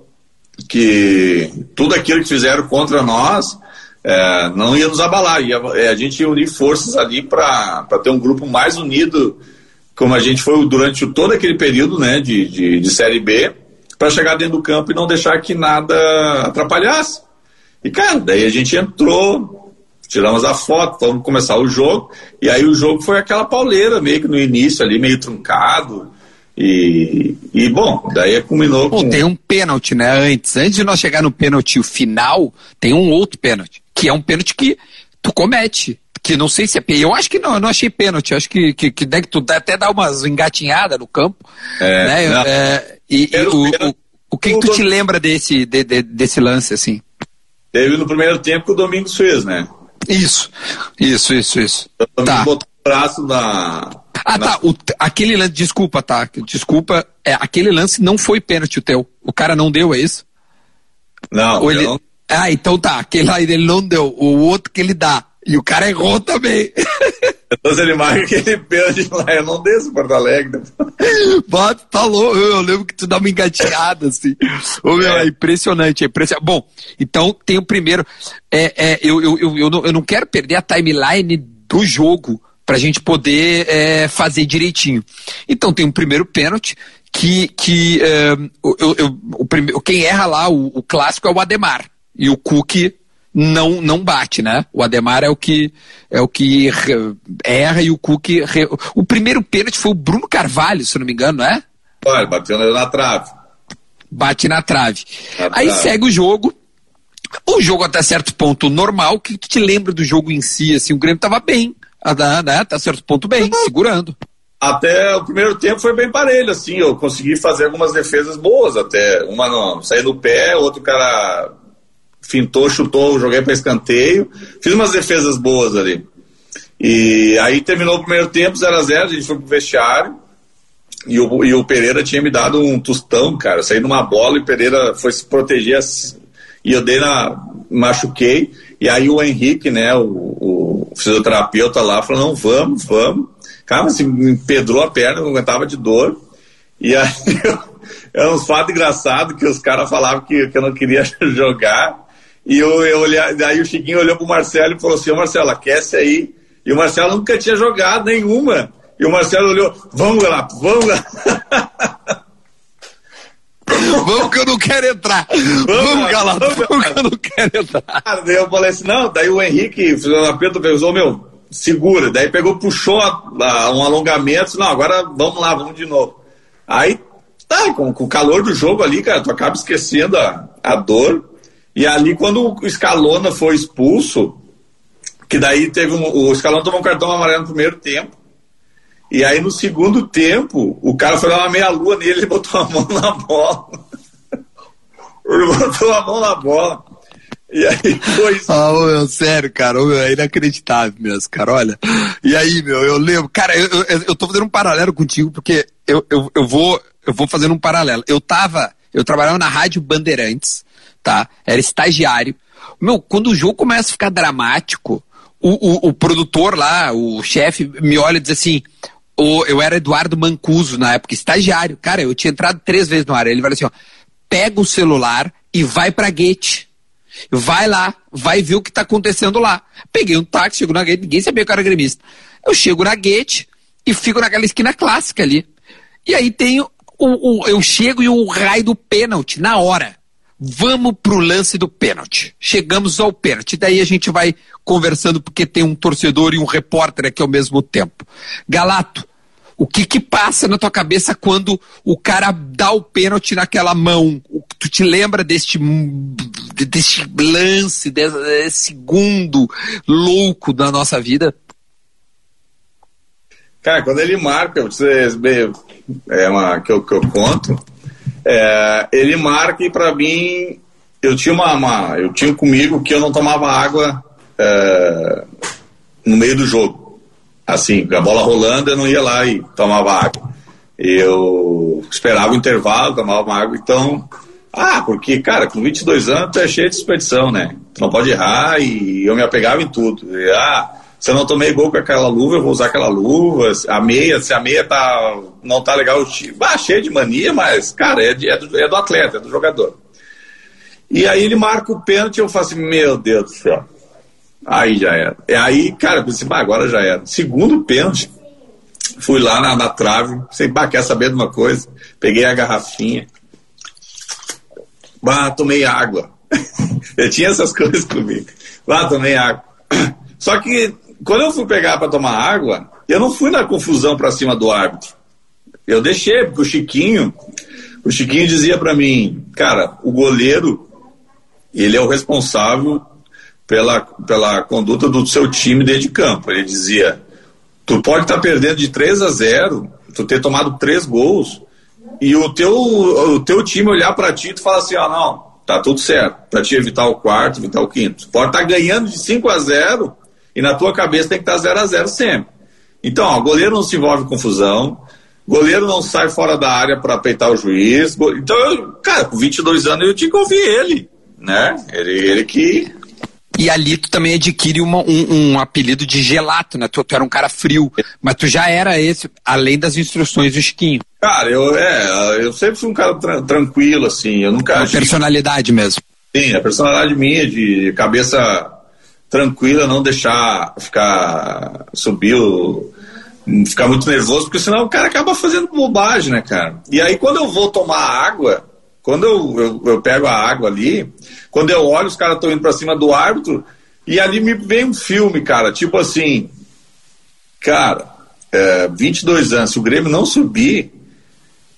Speaker 2: que tudo aquilo que fizeram contra nós uh, não ia nos abalar, ia, eh, a gente ia unir forças ali para ter um grupo mais unido, como a gente foi durante todo aquele período né, de, de, de Série B, para chegar dentro do campo e não deixar que nada atrapalhasse. E, cara, daí a gente entrou, tiramos a foto, vamos começar o jogo. E aí o jogo foi aquela pauleira, meio que no início ali, meio truncado. E, e bom, daí culminou
Speaker 1: com... Tem um pênalti, né, antes. Antes de nós chegar no pênalti final, tem um outro pênalti, que é um pênalti que tu comete. Que não sei se é Eu acho que não, eu não achei pênalti. Acho que, que, que, que tu até dá umas engatinhadas no campo. É, né? É, e, e o, o, o, que, que tu te lembra desse, de, de, desse lance, assim?
Speaker 2: Teve no primeiro tempo que o Domingos fez, né?
Speaker 1: Isso, isso, isso, isso.
Speaker 2: Eu tá. botou o braço na.
Speaker 1: Ah, tá. O, aquele lance, desculpa, tá? Desculpa, é, aquele lance não foi pênalti o teu. O cara não deu, é isso?
Speaker 2: Não,
Speaker 1: Ou ele... não. Ah, então tá. Aquele lá ele não deu. O outro que ele dá. E o cara errou também.
Speaker 2: Então ele marca aquele pênalti lá, eu não desço Porto Alegre.
Speaker 1: Bota, tá louco. Eu lembro que tu dá uma engatinhada, assim. Ô, meu, é. é impressionante, é impressionante. Bom, então tem o primeiro. É, é, eu, eu, eu, eu, não, eu não quero perder a timeline do jogo para a gente poder é, fazer direitinho. Então tem um primeiro pênalti que, que é, eu, eu, o primeiro, quem erra lá, o, o, clássico é o Ademar. E o Cook não não bate, né? O Ademar é o que é o que erra e o Cook o primeiro pênalti foi o Bruno Carvalho, se não me engano, não é?
Speaker 2: Olha, bateu na trave.
Speaker 1: Bate na trave. Na Aí trave. segue o jogo. O jogo até certo ponto normal, o que tu te lembra do jogo em si, assim, o Grêmio tava bem, né? Até certo ponto bem, uhum. segurando.
Speaker 2: Até o primeiro tempo foi bem parelho, assim, eu consegui fazer algumas defesas boas até, uma não, sair do pé, outro cara fintou, chutou, joguei para escanteio. Fiz umas defesas boas ali. E aí terminou o primeiro tempo, 0 a 0 a gente foi pro vestiário. E o, e o Pereira tinha me dado um tostão, cara. saí numa bola e o Pereira foi se proteger. E eu dei na. machuquei. E aí o Henrique, né, o, o fisioterapeuta lá, falou: não, vamos, vamos. Cara, assim, me empedrou a perna, não aguentava de dor. E aí é uns fatos engraçados que os caras falavam que, que eu não queria jogar. E eu, eu olhei, daí o Chiquinho olhou pro Marcelo e falou assim: Ô Marcelo, aquece aí. E o Marcelo nunca tinha jogado nenhuma. E o Marcelo olhou: Vamos lá, vamos lá.
Speaker 1: Vamos que eu não quero entrar. Vamos, Galato, vamos, que eu não quero entrar.
Speaker 2: Daí eu falei assim: Não, daí o Henrique, Pedro pensou: Meu, segura. Daí pegou, puxou um alongamento. Não, agora vamos lá, vamos de novo. Aí, tá, com, com o calor do jogo ali, cara, tu acaba esquecendo a, a dor. E ali, quando o Scalona foi expulso, que daí teve um, o Scalona tomou um cartão amarelo no primeiro tempo, E aí no segundo tempo, o cara foi dar uma meia-lua nele e botou a mão na bola. ele botou a mão na bola. E aí foi.
Speaker 1: Ah, meu, sério, cara, meu, é inacreditável mesmo, cara. Olha. E aí, meu, eu lembro. Cara, eu, eu, eu tô fazendo um paralelo contigo, porque eu, eu, eu, vou, eu vou fazendo um paralelo. Eu tava. Eu trabalhava na Rádio Bandeirantes, tá? Era estagiário. Meu, quando o jogo começa a ficar dramático, o, o, o produtor lá, o chefe, me olha e diz assim: o, eu era Eduardo Mancuso na época, estagiário. Cara, eu tinha entrado três vezes no ar. Ele vai assim: ó, pega o celular e vai pra Gate. Vai lá, vai ver o que tá acontecendo lá. Peguei um táxi, chego na Gate, ninguém sabia que eu era gremista. Eu chego na Gate e fico naquela esquina clássica ali. E aí tem o, o eu chego e o raio do pênalti na hora. Vamos pro lance do pênalti. Chegamos ao pênalti. Daí a gente vai conversando porque tem um torcedor e um repórter aqui ao mesmo tempo. Galato, o que que passa na tua cabeça quando o cara dá o pênalti naquela mão? Tu te lembra deste, deste lance, desse, segundo louco da nossa vida?
Speaker 2: Cara, quando ele marca, vocês é uma que eu, que eu conto, é, ele marca e para mim eu tinha uma, uma, eu tinha comigo que eu não tomava água é, no meio do jogo. Assim, a bola rolando eu não ia lá e tomava água. Eu esperava o intervalo, tomava água, então ah, porque, cara, com 22 anos tu é cheio de expedição, né? Tu não pode errar e eu me apegava em tudo. E, ah, se eu não tomei gol com aquela luva, eu vou usar aquela luva. A meia, se a meia tá, não tá legal, eu ah, cheio de mania, mas, cara, é, de, é, do, é do atleta, é do jogador. E aí ele marca o pênalti e eu falo assim, meu Deus do céu. Aí já era. E aí, cara, pensei, bah, agora já era. Segundo pênalti, fui lá na, na trave, sei, bah, quer saber de uma coisa? Peguei a garrafinha, bah, tomei água. eu tinha essas coisas comigo. Bah, tomei água. Só que quando eu fui pegar para tomar água, eu não fui na confusão para cima do árbitro. Eu deixei, porque o Chiquinho, o Chiquinho dizia para mim, cara, o goleiro, ele é o responsável pela, pela conduta do seu time dentro de campo. Ele dizia, tu pode estar tá perdendo de 3 a 0, tu ter tomado três gols, e o teu, o teu time olhar para ti e tu fala assim, ah, não, tá tudo certo, para ti evitar o quarto, evitar o quinto. Pode estar tá ganhando de 5 a 0 e na tua cabeça tem que estar 0 a 0 sempre. Então, ó, goleiro não se envolve em confusão, goleiro não sai fora da área para peitar o juiz. Então, eu, cara, com 22 anos eu tinha que ouvir ele, né? Ele, ele que
Speaker 1: e ali tu também adquire uma, um, um, apelido de gelato, né? Tu, tu, era um cara frio, mas tu já era esse, além das instruções do Chiquinho.
Speaker 2: Cara, eu, é, eu sempre fui um cara tra tranquilo, assim, eu nunca...
Speaker 1: Uma personalidade mesmo.
Speaker 2: Sim, a personalidade minha, de cabeça tranquila, não deixar ficar subir, ficar muito nervoso, porque senão o cara acaba fazendo bobagem, né, cara? E aí quando eu vou tomar água, quando eu, eu, eu pego a água ali, quando eu olho, os caras estão indo para cima do árbitro, e ali me vem um filme, cara, tipo assim, cara, é, 22 anos, se o Grêmio não subir,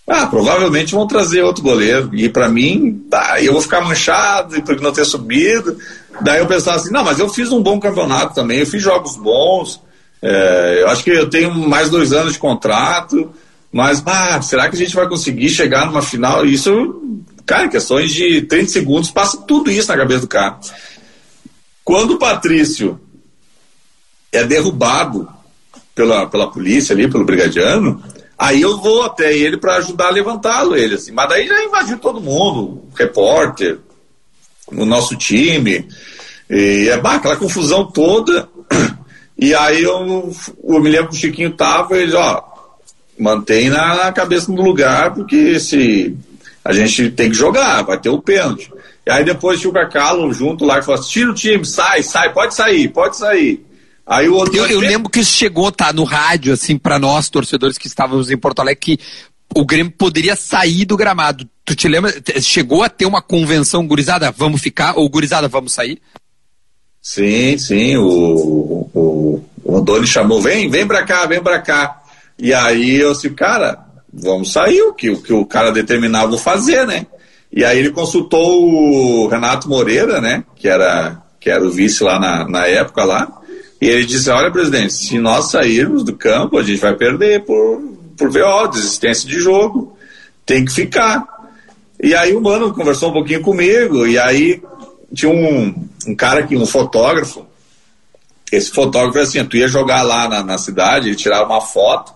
Speaker 2: ah, provavelmente vão trazer outro goleiro. E para mim, tá, eu vou ficar manchado por não ter subido. Daí eu pensava assim, não, mas eu fiz um bom campeonato também, eu fiz jogos bons. É, eu acho que eu tenho mais dois anos de contrato, mas será que a gente vai conseguir chegar numa final? Isso, cara, questões de 30 segundos, passa tudo isso na cabeça do cara. Quando o Patrício é derrubado pela, pela polícia ali, pelo brigadiano, Aí eu vou até ele para ajudar a levantá-lo, ele assim. Mas daí já invadiu todo mundo, o repórter, o nosso time. E é bah, aquela confusão toda. E aí eu, eu me lembro que o Chiquinho tava, ele, ó, mantém na, cabeça do lugar, porque se a gente tem que jogar, vai ter o pênalti. E aí depois o Cacalo junto lá e falou assim, tira o time, sai, sai, pode sair, pode sair.
Speaker 1: Aí o outro eu, eu lembro que isso chegou, tá, no rádio, assim, para nós, torcedores que estávamos em Porto Alegre, que o Grêmio poderia sair do gramado. Tu te lembra? Chegou a ter uma convenção gurizada, vamos ficar, ou gurizada, vamos sair?
Speaker 2: Sim, sim, o, o, o chamou, vem, vem pra cá, vem pra cá. E aí eu disse, cara, vamos sair, o que, o que o cara determinar, vou fazer, né? E aí ele consultou o Renato Moreira, né, que era, que era o vice lá na, na época lá, E ele disse: Olha, presidente, se nós sairmos do campo, a gente vai perder por, por VO, desistência de jogo. Tem que ficar. E aí o mano conversou um pouquinho comigo, e aí tinha um, um cara aqui, um fotógrafo. Esse fotógrafo assim: tu ia jogar lá na, na cidade, ele tirava uma foto,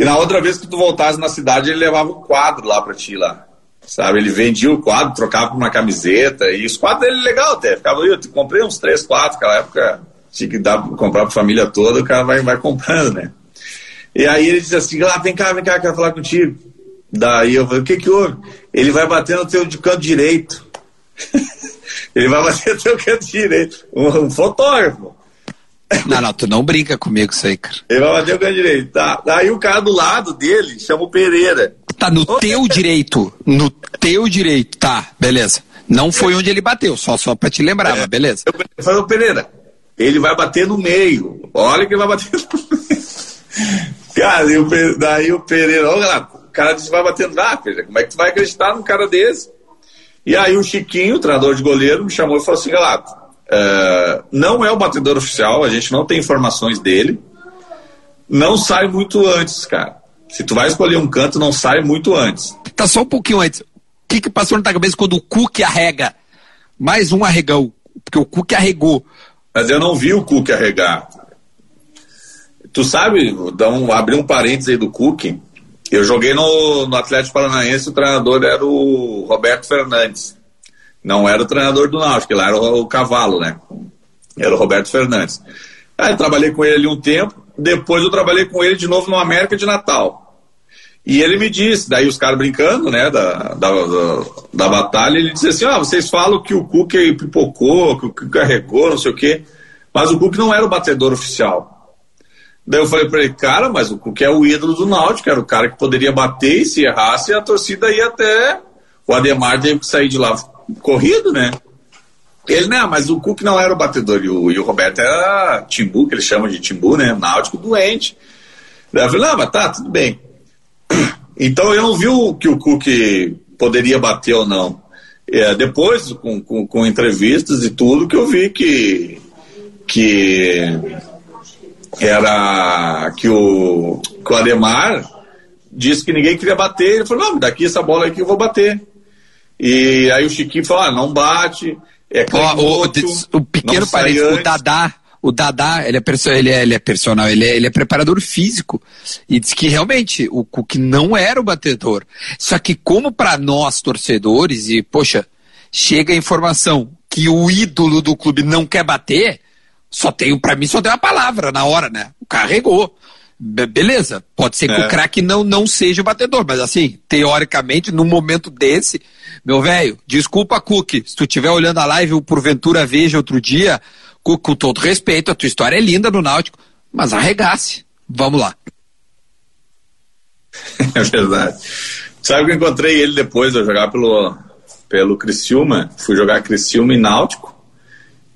Speaker 2: e na outra vez que tu voltasse na cidade, ele levava um quadro lá pra ti lá. Sabe, ele vendia o quadro, trocava por uma camiseta, e os quadros dele legal até. Ficava, eu comprei uns três, quatro, naquela época tinha que dar, comprar pra família toda, o cara vai, vai comprando, né? E aí ele diz assim, lá, vem cá, vem cá, quero falar contigo. Daí eu falei, o que que houve? Ele vai bater no teu canto direito. ele vai bater no teu canto direito. Um, um, fotógrafo.
Speaker 1: Não, não, tu não brinca comigo isso aí, cara.
Speaker 2: Ele vai bater no canto direito, tá. Daí o cara do lado dele chama o Pereira.
Speaker 1: Tá no Ô, teu direito. No teu direito, tá, beleza. Não foi onde ele bateu, só, só pra te lembrar, é, mas beleza.
Speaker 2: Eu falei, Pereira, ele vai bater no meio. Olha que ele vai bater no meio. Cara, e o, daí o Pereira, olha o cara disse vai bater no ah, Pereira, como é que tu vai acreditar num cara desse? E aí o Chiquinho, o treinador de goleiro, me chamou e falou assim, Galato, uh, não é o batedor oficial, a gente não tem informações dele, não sai muito antes, cara. Se tu vai escolher um canto, não sai muito antes.
Speaker 1: Tá só um pouquinho antes. O que que passou na tua cabeça quando o Cook arrega? Mais um arregão, porque o Cook arregou.
Speaker 2: Mas eu não vi o Cook arregar. Tu sabe, um, abrir um parênteses aí do Cook. Eu joguei no, no Atlético Paranaense, o treinador era o Roberto Fernandes. Não era o treinador do Náutico, ele era o, o cavalo, né? Era o Roberto Fernandes. Aí trabalhei com ele ali um tempo, depois eu trabalhei com ele de novo no América de Natal. E ele me disse, daí os caras brincando, né, da, da, da, da, batalha, ele disse assim, ah, vocês falam que o Cook pipocou, que o Cook carregou, não sei o quê, mas o Cook não era o batedor oficial. Daí eu falei para ele, cara, mas o Cook é o ídolo do Náutico, era o cara que poderia bater e se errasse, a torcida ia até... O Ademar teve que sair de lá corrido, né? Ele, né, mas o Cook não era o batedor, e o, e o Roberto era Timbu, que eles chamam de Timbu, né, Náutico doente. Eu falei, não, mas tá, tudo bem. Então eu não vi o, que o Cook poderia bater ou não. É, depois, com, com, com, entrevistas e tudo, que eu vi que, que era que o, que o Ademar disse que ninguém queria bater. Ele falou, não, daqui essa bola aqui eu vou bater. E aí o Chiquinho falou, ah, não bate. É
Speaker 1: o, o, o, pequeno parente, o Dadá, o Dadá, ele é, ele é, ele é personal, ele é, ele é preparador físico. E diz que realmente o Cook não era o batedor. Só que como para nós torcedores, e poxa, chega a informação que o ídolo do clube não quer bater, só tem, para mim só tem uma palavra na hora, né? Carregou. Be beleza, pode ser que é. o craque não, não seja o batedor, mas assim, teoricamente, num momento desse, meu velho, desculpa, Cook, se tu estiver olhando a live ou porventura veja outro dia, com, com todo respeito, a tua história é linda no Náutico, mas arregasse. Vamos lá.
Speaker 2: É verdade. Sabe que eu encontrei ele depois de jogar pelo, pelo Criciúma? Fui jogar Criciúma e Náutico.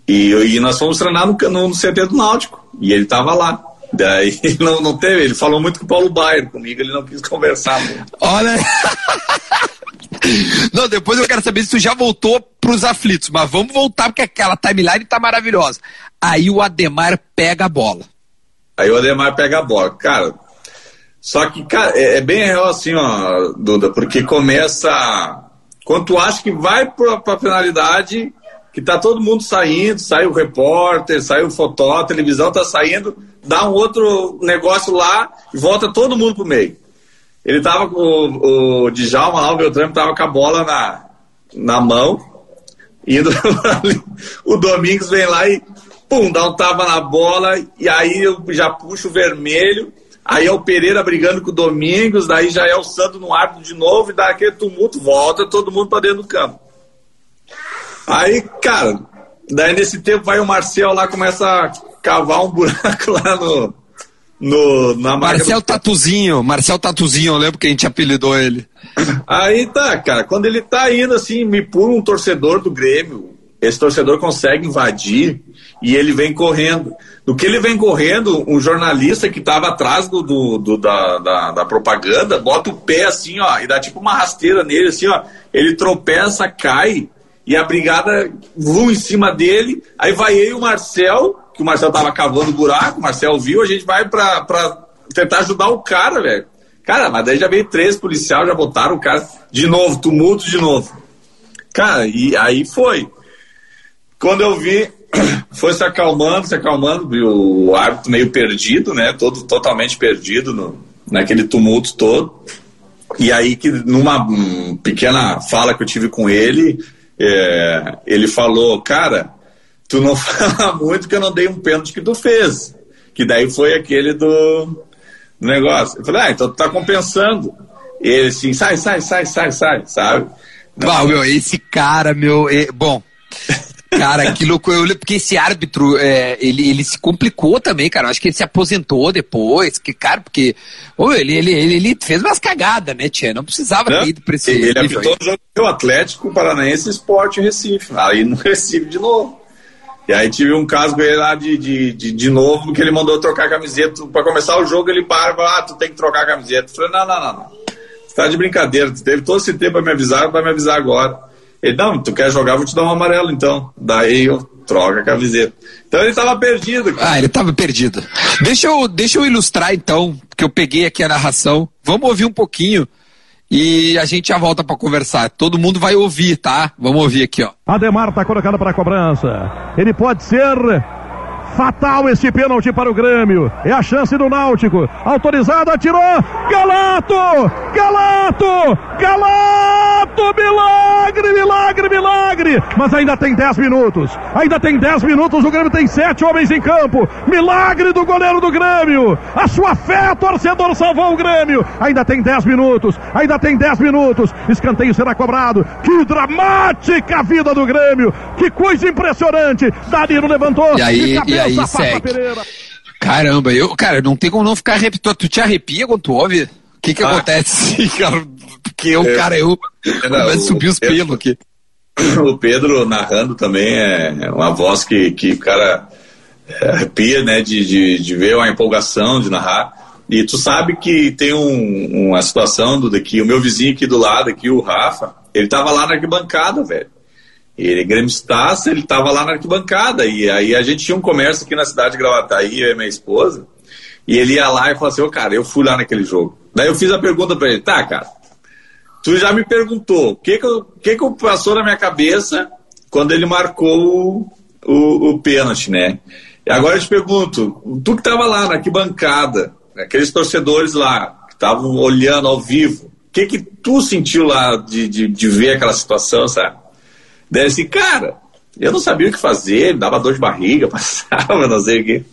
Speaker 2: E, e nós fomos treinar no, no, no CT do Náutico. E ele tava lá. Daí não, não teve, ele falou muito com o Paulo Baier comigo, ele não quis conversar. Muito.
Speaker 1: Olha. Não, depois eu quero saber se tu já voltou pros aflitos, mas vamos voltar porque aquela timeline tá maravilhosa. Aí o Ademar pega a bola.
Speaker 2: Aí o Ademar pega a bola. Cara, só que, cara, é, é bem real assim, ó, Duda, porque começa. Quando tu acha que vai pra, pra penalidade, que tá todo mundo saindo, sai o repórter, sai o fotógrafo, a televisão tá saindo, dá um outro negócio lá e volta todo mundo pro meio. Ele tava com o, o Djalma lá, o Beltrame tava com a bola na, na mão, indo. O Domingos vem lá e pum, dá um tapa na bola, e aí eu já puxo o vermelho, aí é o Pereira brigando com o Domingos, daí já é o Santo no árbitro de novo, e dá aquele tumulto, volta todo mundo para dentro do campo. Aí, cara, daí nesse tempo vai o Marcel lá, começa a cavar um buraco lá no, no, na
Speaker 1: Marcel do... Tatuzinho, Marcel Tatuzinho, eu lembro que a gente apelidou ele.
Speaker 2: Aí tá, cara, quando ele tá indo assim, me pula um torcedor do Grêmio, esse torcedor consegue invadir e ele vem correndo. Do que ele vem correndo, um jornalista que tava atrás do, do, do da, da, da, propaganda, bota o pé assim, ó, e dá tipo uma rasteira nele, assim, ó. Ele tropeça, cai e a brigada voou em cima dele, aí vai eu e o Marcel, que o Marcel tava cavando buraco, o Marcel viu, a gente vai pra, pra tentar ajudar o cara, velho. Cara, mas daí já veio três policiais, já botaram o cara de novo, tumulto de novo. Cara, e aí foi. Quando eu vi, foi se acalmando, se acalmando, o árbitro meio perdido, né? Todo totalmente perdido no, naquele tumulto todo. E aí que numa um, pequena fala que eu tive com ele, é, ele falou, cara, tu não fala muito que eu não dei um pênalti que tu fez. Que daí foi aquele do, negócio. Eu falei, ah, então tu tá compensando. Ele assim, sai, sai, sai, sai, sai, sabe?
Speaker 1: Não, meu, esse cara, meu, bom, Cara, que loucura. Eu, porque esse árbitro, é, ele, ele se complicou também, cara. Eu acho que ele se aposentou depois. Que, cara, porque oh, ele, ele, ele, ele fez umas cagadas, né, Tia? Não precisava
Speaker 2: Não,
Speaker 1: ter ido pra esse
Speaker 2: Ele apitou o jogo do Atlético Paranaense Esporte Recife. Aí no Recife de novo. E aí tive um caso com ele lá de, de, de, de novo, que ele mandou trocar a camiseta. Pra começar o jogo, ele para e fala, ah, tu tem que trocar a camiseta. Eu falei, não, não, não, não. Você tá de brincadeira, tu teve todo esse tempo pra me avisar, vai me avisar agora. Ele, não, tu quer jogar, vou te dar um amarelo então. Daí eu troco a camiseta. Então ele tava perdido. cara.
Speaker 1: Ah, ele tava perdido. Deixa eu, deixa eu ilustrar então, porque eu peguei aqui a narração. Vamos ouvir um pouquinho e a gente já volta pra conversar. Todo mundo vai ouvir, tá? Vamos ouvir aqui, ó.
Speaker 4: Ademar está colocado para a cobrança. Ele pode ser fatal este pênalti para o Grêmio. É a chance do Náutico. Autorizado, atirou. Galato! Galato! Galato! Milagre, milagre, milagre! Mas ainda tem 10 minutos. Ainda tem 10 minutos. O Grêmio tem sete homens em campo. Milagre do goleiro do Grêmio. A sua fé, torcedor, salvou o Grêmio. Ainda tem 10 minutos. Ainda tem 10 minutos. Escanteio será cobrado. Que dramática vida do Grêmio. Que coisa impressionante. Danilo levantou.
Speaker 1: E aí-
Speaker 4: de cabeça,
Speaker 1: e aí segue.
Speaker 4: Pereira.
Speaker 1: Caramba, eu, cara, não tem como não ficar arrepiado. Tu te arrepia quando tu ouve? O que que
Speaker 2: Ah.
Speaker 1: acontece, cara? Porque eu,
Speaker 2: É.
Speaker 1: cara, eu começo a subir os pelos aqui.
Speaker 2: o Pedro narrando também é uma voz que, que o cara é, arrepia, né, de, de, de ver uma empolgação de narrar. E tu sabe que tem um- uma situação do daqui, o meu vizinho aqui do lado, aqui, o Rafa, ele tava lá na arquibancada, velho. Ele é gremistaço, ele tava lá na arquibancada. E aí a gente tinha um comércio aqui na cidade de Gravataí, eu e minha esposa. E ele ia lá e falou assim, ô cara, eu fui lá naquele jogo. Daí eu fiz a pergunta pra ele, tá, cara, tu já me perguntou o que que, que que passou na minha cabeça quando ele marcou o, o, o pênalti, né? E agora eu te pergunto, tu que tava lá na arquibancada, aqueles torcedores lá, que estavam olhando ao vivo, o que que tu sentiu lá de, de, de ver aquela situação, sabe? Daí cara, eu não sabia o que fazer, dava dor de barriga, passava, não sei o quê.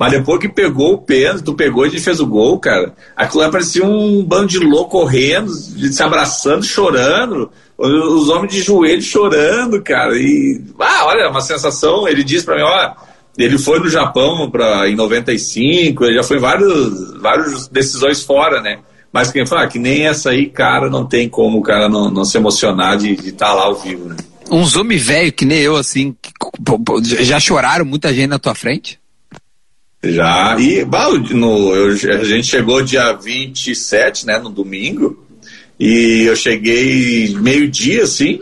Speaker 2: Mas depois que pegou o pênalti, tu pegou e fez o gol, cara, aquilo lá parecia um bando de louco correndo, se abraçando, chorando, os homens de joelho chorando, cara. E, ah, olha, uma sensação, ele disse pra mim, ó, ele foi no Japão pra, em 95, ele já foi em vários, várias decisões fora, né? Mas quem fala, ah, que nem essa aí, cara, não tem como o cara não, não se emocionar de estar lá ao vivo, né?
Speaker 1: Uns homens velho que nem eu, assim, já choraram muita gente na tua frente?
Speaker 2: Já. E bah, no, eu- a gente chegou dia 27, né, no domingo, e eu cheguei meio-dia, assim,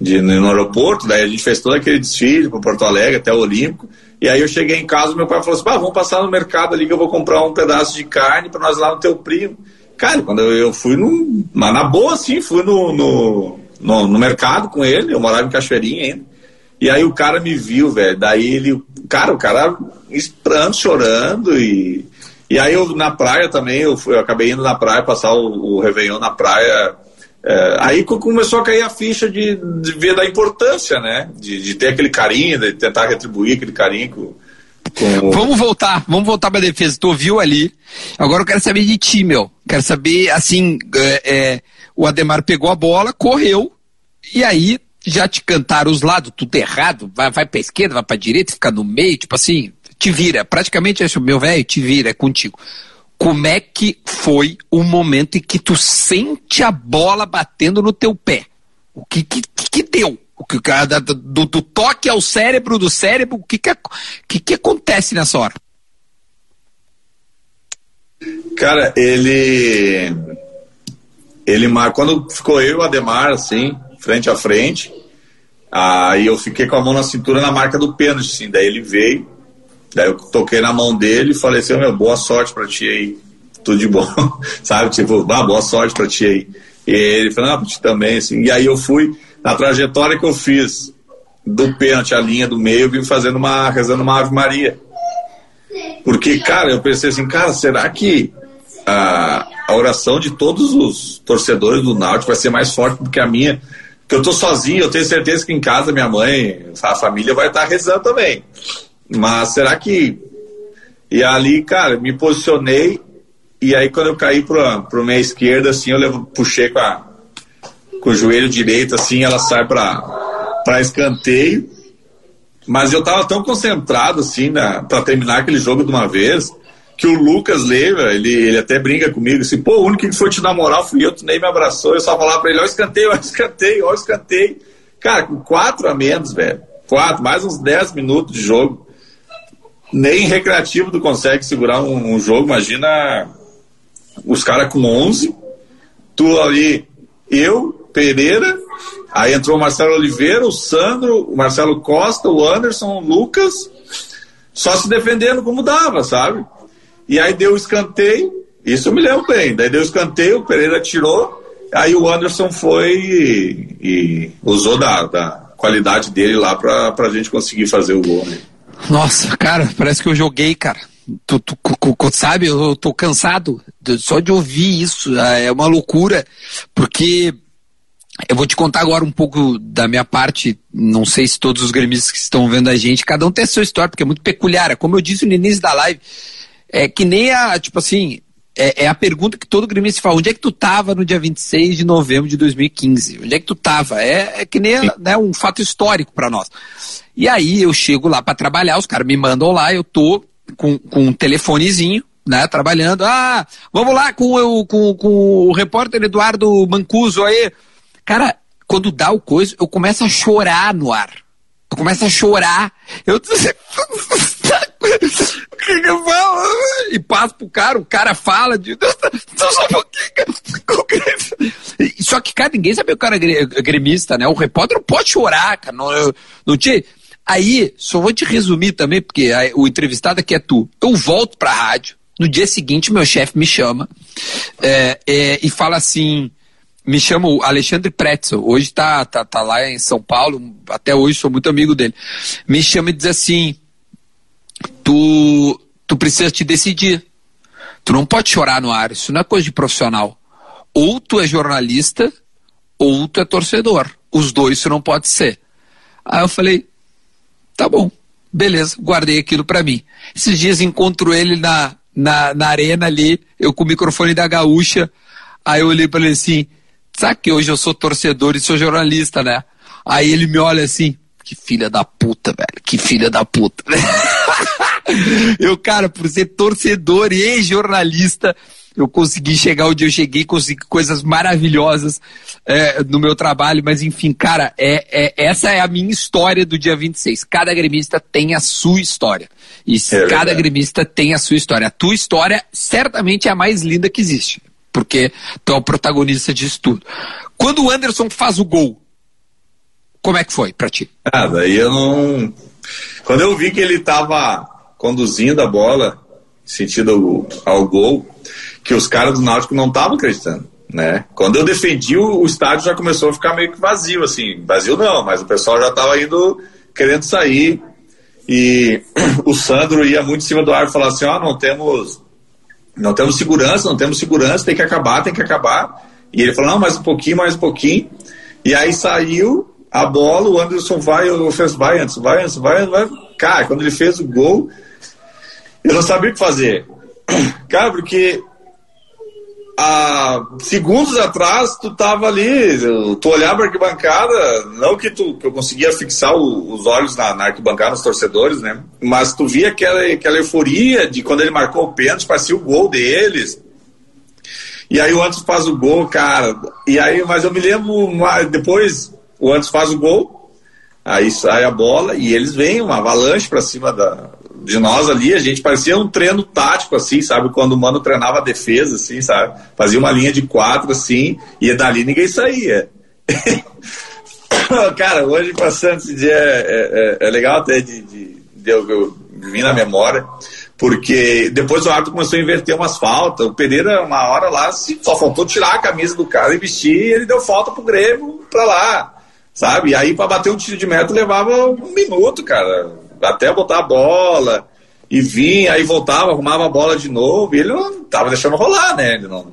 Speaker 2: de, no aeroporto, daí a gente fez todo aquele desfile para Porto Alegre até o Olímpico. E aí eu cheguei em casa, meu pai falou assim: bah, vamos passar no mercado ali que eu vou comprar um pedaço de carne para nós lá no teu primo. Cara, quando eu, eu fui no. Mas na boa, assim, fui no, no, no, no mercado com ele, eu morava em Cachoeirinha ainda. E aí o cara me viu, velho. Daí ele. Cara, o cara esperando, chorando. E, e aí eu na praia também, eu, fui- eu acabei indo na praia, passar o, o Réveillon na praia. É, aí co- começou a cair a ficha de, de ver da importância, né? De, de ter aquele carinho, de tentar retribuir aquele carinho com.
Speaker 1: Vamos voltar, vamos voltar pra defesa. Tu ouviu ali. Agora eu quero saber de ti, meu. Quero saber, assim, é, é, o Ademar pegou a bola, correu, e aí já te cantaram os lados, tudo errado, vai, vai pra esquerda, vai pra direita, fica no meio, tipo assim, te vira. Praticamente, acho, meu velho, te vira, é contigo. Como é que foi o momento em que tu sente a bola batendo no teu pé? O que que, que, deu? O que, do, do toque ao cérebro, do cérebro, o que que, que que acontece nessa hora?
Speaker 2: Cara, ele. Ele quando ficou eu e o Ademar, assim, frente a frente, Aí eu fiquei com a mão na cintura na marca do pênalti, assim. Daí ele veio, daí eu toquei na mão dele e falei assim, meu, boa sorte pra ti aí. Tudo de bom, sabe? Tipo, ah, boa sorte pra ti aí. E ele falou, não, pra ti também, assim. E aí eu fui, na trajetória que eu fiz do pênalti à linha do meio, eu vim fazendo uma, rezando uma Ave Maria. Porque, cara, eu pensei assim, cara, será que a, a oração de todos os torcedores do Náutico vai ser mais forte do que a minha? Porque eu tô sozinho, eu tenho certeza que em casa minha mãe, a família vai estar rezando também. Mas será que. E ali, cara, me posicionei, e aí quando eu caí pra, pra minha esquerda, assim, eu levo, puxei com, a, com o joelho direito, assim, ela sai pra, pra escanteio. Mas eu tava tão concentrado, assim, para terminar aquele jogo de uma vez, que o Lucas Leiva, ele, ele até brinca comigo, assim, pô, o único que foi te dar moral fui eu, tu nem me abraçou, eu só falava pra ele, ó escanteio, ó escanteio, ó escanteio. Cara, com quatro a menos, velho, quatro, mais uns dez minutos de jogo, nem recreativo tu consegue segurar um, um jogo, imagina os caras com onze, tu ali, eu, Pereira, aí entrou o Marcelo Oliveira, o Sandro, o Marcelo Costa, o Anderson, o Lucas, só se defendendo como dava, sabe? E aí deu o escanteio, isso eu me lembro bem. Daí deu o escanteio, o Pereira tirou, aí o Anderson foi e, e usou da, da, qualidade dele lá pra, pra gente conseguir fazer o gol. Né?
Speaker 1: Nossa, cara, parece que eu joguei, cara. Tu, tu, tu, sabe, eu tô cansado só de ouvir isso. É uma loucura, porque eu vou te contar agora um pouco da minha parte. Não sei se todos os gremistas que estão vendo a gente, cada um tem a sua história, porque é muito peculiar. Como eu disse no início da live, é que nem a, tipo assim, é, é, a pergunta que todo gremista fala. Onde é que tu tava no dia 26 de novembro de 2015? Onde é que tu tava? É, é que nem né, um fato histórico para nós. E aí eu chego lá para trabalhar, os caras me mandam lá, eu tô com, com um telefonezinho, né, trabalhando. Ah, vamos lá com, eu, com, com o repórter Eduardo Mancuso aí. Cara, quando dá o coisa, eu começo a chorar no ar. Eu começo a chorar. Eu que que eu falo? E passo pro cara, o cara fala de. Só que, cara, ninguém sabe o cara gremista, né? O repórter não pode chorar, cara. Não, não tinha. Aí, só vou te resumir também, porque o entrevistado aqui é tu. Eu volto pra rádio. No dia seguinte, meu chefe me chama é, é, e fala assim: me chama o Alexandre Pretzel, hoje tá, tá, tá lá em São Paulo, até hoje sou muito amigo dele. Me chama e diz assim: tu, tu precisa te decidir. Tu não pode chorar no ar, isso não é coisa de profissional. Ou tu é jornalista, ou tu é torcedor. Os dois isso não pode ser. Aí eu falei, tá bom, beleza, guardei aquilo para mim. Esses dias encontro ele na, na, na arena ali, eu com o microfone da gaúcha, aí eu olhei para ele assim, sabe que hoje eu sou torcedor e sou jornalista, né? Aí ele me olha assim, que filha da puta, velho, que filha da puta. eu, cara, por ser torcedor e jornalista, eu consegui chegar onde eu cheguei, consegui coisas maravilhosas é, no meu trabalho, mas enfim, cara, é, é, essa é a minha história do dia 26. Cada gremista tem a sua história. E é cada gremista tem a sua história. A tua história certamente é a mais linda que existe, porque tu é o protagonista disso tudo. Quando o Anderson faz o gol, como é que foi para ti?
Speaker 2: Ah, daí eu não. Quando eu vi que ele tava conduzindo a bola sentido ao, ao gol, que os caras do Náutico não estavam acreditando. Né? Quando eu defendi, o, o, estádio já começou a ficar meio que vazio, assim. Vazio não, mas o pessoal já estava indo querendo sair. E o Sandro ia muito em cima do ar e falava assim: ó, oh, não temos, não temos segurança, não temos segurança, tem que acabar, tem que acabar. E ele falou: não, mais um pouquinho, mais um pouquinho. E aí saiu a bola, o Anderson vai, eu fiz, vai antes, vai antes, vai, vai. Cara, quando ele fez o gol, eu não sabia o que fazer. Cara, porque há segundos atrás tu tava ali, tu olhava a arquibancada, não que, tu, que eu conseguia fixar o, os olhos na, na, arquibancada, nos torcedores, né? Mas tu via aquela, aquela euforia de quando ele marcou o pênalti, parecia o gol deles. E aí o Anderson faz o gol, cara. E aí, mas eu me lembro, depois o Anderson faz o gol, aí sai a bola e eles vêm, uma avalanche para cima da, de nós ali, a gente parecia um treino tático, assim, sabe? Quando o mano treinava a defesa, assim, sabe? Fazia uma linha de quatro, assim, e dali ninguém saía. Cara, hoje passando esse dia é, é, é legal até de, de, de eu, eu vir na memória, porque depois o árbitro começou a inverter umas faltas. O Pereira, uma hora lá, só faltou tirar a camisa do cara e vestir, e ele deu falta pro Grêmio pra lá, sabe? E aí, pra bater um tiro de meta, levava um minuto, cara, até botar a bola e vinha, aí voltava, arrumava a bola de novo, e ele não tava deixando rolar, né? Ele não,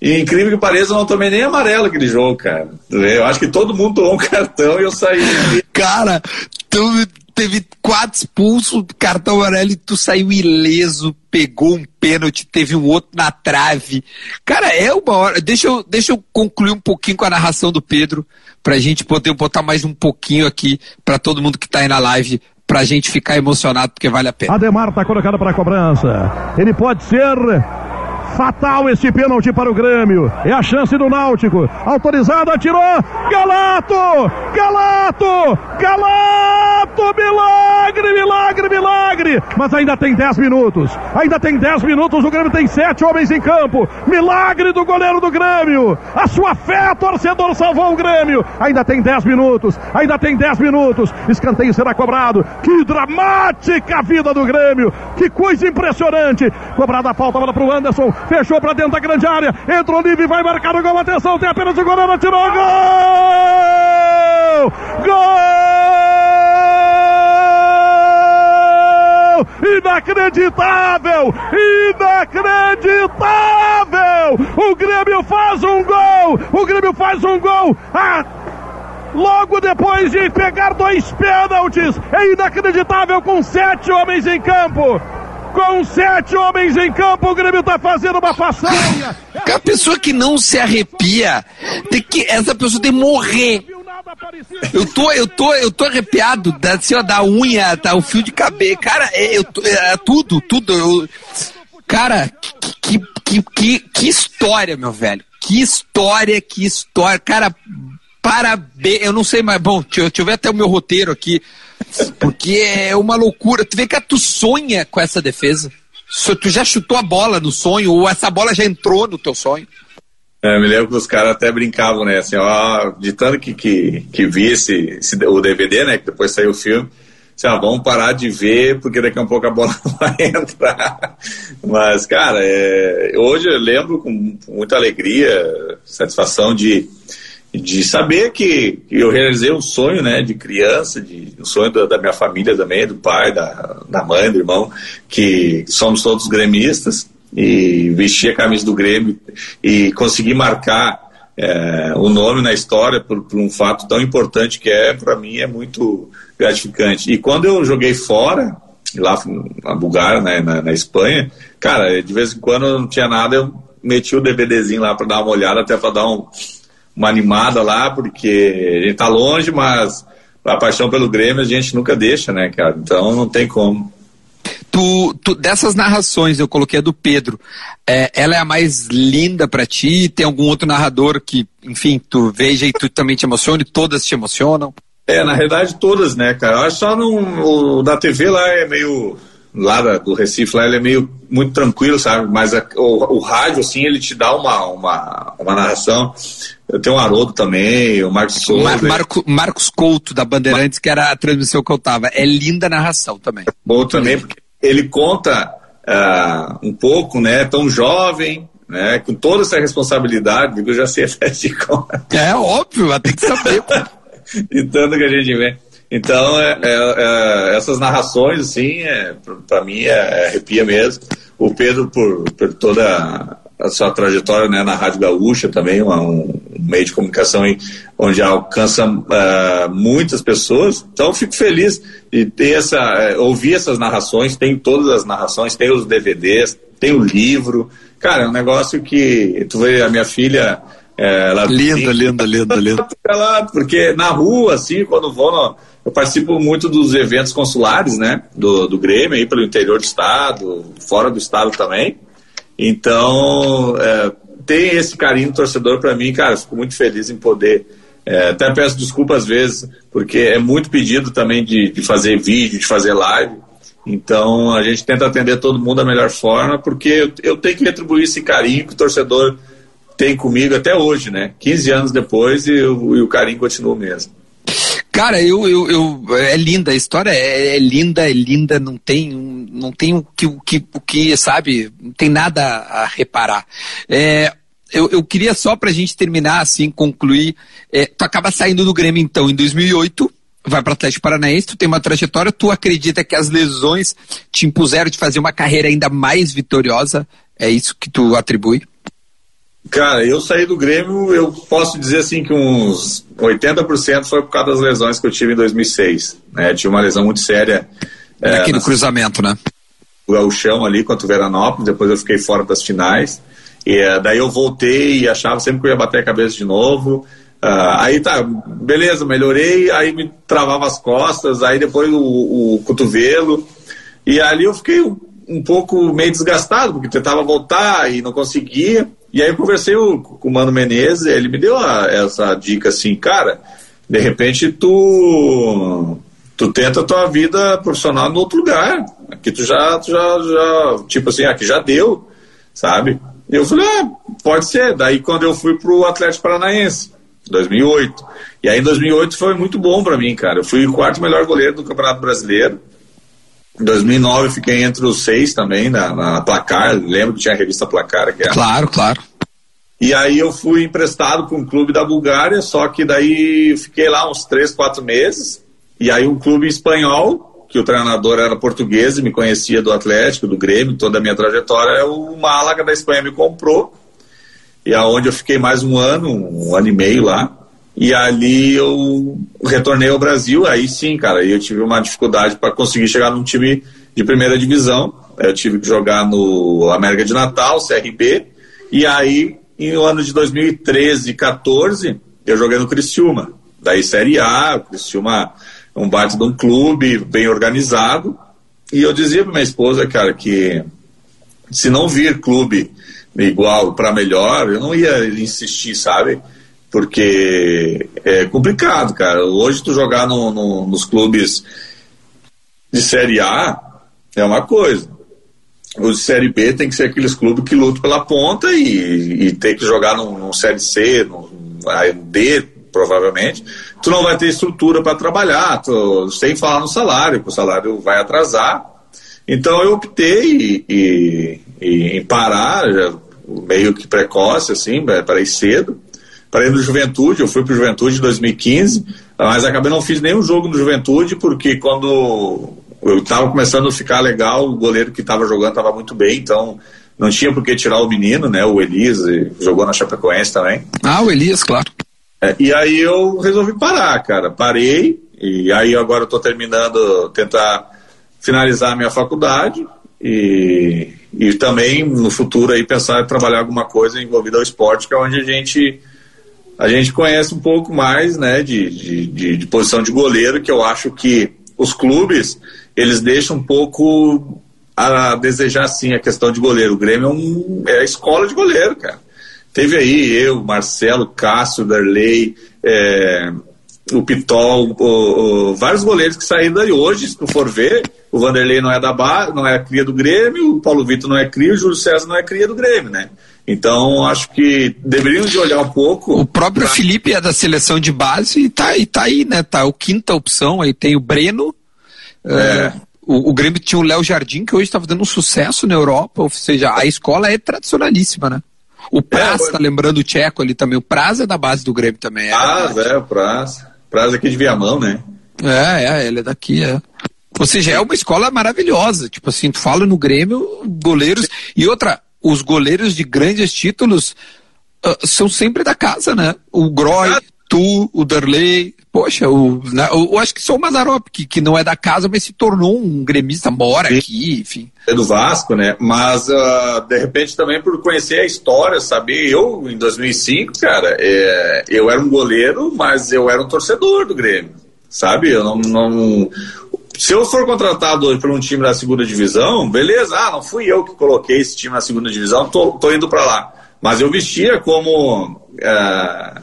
Speaker 2: e incrível que pareça, eu não tomei nem amarelo aquele jogo, cara. Eu acho que todo mundo tomou um cartão e eu saí.
Speaker 1: Cara, tu teve quatro expulsos, cartão amarelo e tu saiu ileso, pegou um pênalti, teve um outro na trave. Cara, é uma hora. Deixa eu, deixa eu concluir um pouquinho com a narração do Pedro, pra gente poder botar mais um pouquinho aqui pra todo mundo que tá aí na live pra gente ficar emocionado, porque vale a pena.
Speaker 4: Ademar tá colocado pra cobrança. Ele pode ser Fatal esse pênalti para o Grêmio. É a chance do Náutico. Autorizado, atirou. Galato! Galato! Galato! Milagre, milagre, milagre! Mas ainda tem 10 minutos. Ainda tem 10 minutos. O Grêmio tem sete homens em campo. Milagre do goleiro do Grêmio. A sua fé, torcedor, salvou o Grêmio. Ainda tem 10 minutos. Ainda tem 10 minutos. Escanteio será cobrado. Que dramática vida do Grêmio. Que coisa impressionante. Cobrada a falta, bola para o Anderson. Fechou para dentro da grande área. Entrou livre, vai marcar o gol. Atenção, tem apenas o goleiro, tirou gol! Gol! Inacreditável! Inacreditável! O Grêmio faz um gol! O Grêmio faz um gol! Ah! Logo depois de pegar dois pênaltis, é inacreditável com sete homens em campo com sete homens em campo, o Grêmio tá fazendo uma façanha.
Speaker 1: A pessoa que não se arrepia, tem que, essa pessoa tem que morrer. Eu tô, eu tô, eu tô arrepiado da, assim, ó, da unha, tá, o fio de cabelo. Cara, é, eu, é, tudo, tudo. Eu, cara, que, que, que, que história, meu velho. Que história, que história. Cara, parabéns. Eu não sei mais. Bom, deixa eu ver até o meu roteiro aqui. Porque é uma loucura. Tu vê que tu sonha com essa defesa. Tu já chutou a bola no sonho, ou essa bola já entrou no teu sonho.
Speaker 2: É, me lembro que os caras até brincavam, né? Assim, ó, de tanto que, que, que vi esse, esse, o DVD, né? Que depois saiu o filme. Assim, ó, vamos parar de ver, porque daqui a pouco a bola vai entrar. Mas, cara, é, hoje eu lembro com muita alegria, satisfação de de saber que, eu realizei um sonho, né, de criança, de, um sonho da, da, minha família também, do pai, da, da mãe, do irmão, que somos todos gremistas e vestir a camisa do Grêmio e conseguir marcar é, o nome na história por, por, um fato tão importante que é, para mim, é muito gratificante. E quando eu joguei fora, lá na Bulgária, né, na, na Espanha, cara, de vez em quando não tinha nada, eu meti o DVDzinho lá para dar uma olhada, até para dar um uma animada lá, porque a gente tá longe, mas a paixão pelo Grêmio a gente nunca deixa, né, cara? Então não tem como.
Speaker 1: Tu, tu, dessas narrações, eu coloquei a do Pedro, é, ela é a mais linda para ti? Tem algum outro narrador que, enfim, tu veja e tu também te emocione? Todas te emocionam?
Speaker 2: É, na realidade todas, né, cara? Eu acho só no, o da TV lá é meio lá da, do Recife, lá ele é meio muito tranquilo, sabe? Mas a, o, o, rádio, assim, ele te dá uma, uma, uma narração. Eu tenho o Haroldo também, o Marcos Souza. Mar,
Speaker 1: Marco, Marcos Couto, da Bandeirantes, Mar... que era a transmissão que eu tava. É linda a narração também.
Speaker 2: Bom também, porque ele conta uh, um pouco, né? Tão jovem, né? Com toda essa responsabilidade, eu já sei até de conta.
Speaker 1: É óbvio, tem que saber.
Speaker 2: e tanto que a gente vê. Então, é, é, é, essas narrações, assim, é, para mim é, é, arrepia mesmo. O Pedro, por, por toda a sua trajetória né, na Rádio Gaúcha também, um, um meio de comunicação onde alcança uh, muitas pessoas. Então, fico feliz de ter essa, ouvir essas narrações, tem todas as narrações, tem os DVDs, tem o livro. Cara, é um negócio que tu vê a minha filha.
Speaker 1: É, ela linda, linda, linda, linda.
Speaker 2: Porque na rua, assim, quando vou no, eu participo muito dos eventos consulares, né, do, do Grêmio aí pelo interior do estado, fora do estado também. Então, é, tem esse carinho torcedor para mim, cara, fico muito feliz em poder. É, até peço desculpa às vezes, porque é muito pedido também de, de fazer vídeo, de fazer live. Então a gente tenta atender todo mundo da melhor forma, porque eu, eu tenho que retribuir esse carinho que o torcedor tem comigo até hoje, né? 15 anos depois e, e o carinho continua o mesmo.
Speaker 1: Cara, eu, eu, eu, é linda, a história é, é, linda, é linda, não tem, não tem o que, o que, o que, sabe, não tem nada a reparar. É, eu, eu queria só pra gente terminar, assim, concluir, é, tu acaba saindo do Grêmio, então, em 2008, vai para Atlético Paranaense, tu tem uma trajetória, tu acredita que as lesões te impuseram de fazer uma carreira ainda mais vitoriosa? É isso que tu atribui?
Speaker 2: Cara, eu saí do Grêmio, eu posso dizer assim que uns 80% foi por causa das lesões que eu tive em 2006. Né? Tive uma lesão muito séria.
Speaker 1: Naquele é, cruzamento, né?
Speaker 2: O chão ali contra o Veranópolis, depois eu fiquei fora das finais. E é, daí eu voltei e achava sempre que eu ia bater a cabeça de novo. Uh, aí tá, beleza, melhorei, aí me travava as costas, aí depois o, o cotovelo. E ali eu fiquei um, pouco meio desgastado, porque tentava voltar e não conseguia. E aí eu conversei com o Mano Menezes, ele me deu a, essa dica assim, cara, de repente tu tu tenta a tua vida profissional em outro lugar. Aqui tu já, tu já, já, tipo assim, aqui já deu, sabe? Eu falei, ah, pode ser. Daí quando eu fui pro Atlético Paranaense, 2008. E aí em 2008 foi muito bom para mim, cara. Eu fui o quarto melhor goleiro do Campeonato Brasileiro. Em 2009 eu fiquei entre os seis também na, na Placar. Lembro que tinha a revista Placar aqui.
Speaker 1: Claro, claro.
Speaker 2: E aí eu fui emprestado para um clube da Bulgária, só que daí fiquei lá uns três, quatro meses. E aí um clube espanhol, que o treinador era português e me conhecia do Atlético, do Grêmio, toda a minha trajetória, o Málaga da Espanha me comprou e aonde eu fiquei mais um ano, um ano e meio lá. E ali eu retornei ao Brasil, aí sim, cara, eu tive uma dificuldade para conseguir chegar num time de primeira divisão. Eu tive que jogar no América de Natal, CRB, e aí em o ano de 2013 e 14 eu joguei no Criciúma, daí Série A, o Criciúma um baita de um clube bem organizado. E eu dizia para minha esposa, cara, que se não vir clube igual para melhor, eu não ia insistir, sabe? Porque é complicado, cara. Hoje tu jogar no, no, nos clubes de Série A é uma coisa. Os de Série B tem que ser aqueles clubes que lutam pela ponta e, e tem que jogar num, num Série C, num D, provavelmente. Tu não vai ter estrutura para trabalhar, tu, sem falar no salário, que o salário vai atrasar. Então eu optei e, e, em parar, meio que precoce, assim, parei cedo. Parei no Juventude, eu fui pro Juventude em 2015, mas acabei não fiz nenhum jogo no Juventude, porque quando eu estava começando a ficar legal, o goleiro que estava jogando estava muito bem, então não tinha por que tirar o menino, né? O Elias, jogou na Chapecoense também.
Speaker 1: Ah, o Elias, claro.
Speaker 2: É, e aí eu resolvi parar, cara. Parei, e aí agora eu tô terminando, tentar finalizar a minha faculdade, e e também no futuro aí pensar em trabalhar alguma coisa envolvida ao esporte, que é onde a gente a gente conhece um pouco mais, né, de, de, de, de posição de goleiro, que eu acho que os clubes eles deixam um pouco a desejar sim a questão de goleiro. O Grêmio é, um, é a escola de goleiro, cara. Teve aí eu, Marcelo, Cássio, Darley, é, o Pitol, o, o, vários goleiros que saíram daí hoje, se tu for ver, o Vanderlei não é da ba não é cria do Grêmio, o Paulo Vitor não é cria, o Júlio César não é cria do Grêmio, né? Então, acho que deveriam de olhar um pouco.
Speaker 1: O próprio pra... Felipe é da seleção de base e tá, e tá aí, né? Tá o quinta opção, aí tem o Breno. É. Uh, o, o, Grêmio tinha o Léo Jardim, que hoje estava dando um sucesso na Europa, ou seja, a escola é tradicionalíssima, né? O Praz, é, tá lembrando o Tcheco ali também. O Praz é da base do Grêmio também.
Speaker 2: É, Praz, é, o Praz. Praz aqui de Viamão, né?
Speaker 1: É, é, ele é daqui, é. Ou seja, é uma escola maravilhosa. Tipo assim, tu fala no Grêmio, goleiros. E outra, os goleiros de grandes títulos uh, são sempre da casa, né? O Groy, tu, o Darley. Poxa, o, né, eu, eu acho que só o Mazarop, que, que não é da casa, mas se tornou um gremista, mora Sim. aqui, enfim.
Speaker 2: É do Vasco, né? Mas, uh, de repente, também por conhecer a história, saber, eu, em 2005, cara, é, eu era um goleiro, mas eu era um torcedor do Grêmio, sabe? Eu não, não se eu for contratado hoje por um time da segunda divisão, beleza, ah, não fui eu que coloquei esse time na segunda divisão, tô, tô indo para lá. Mas eu vestia como. É,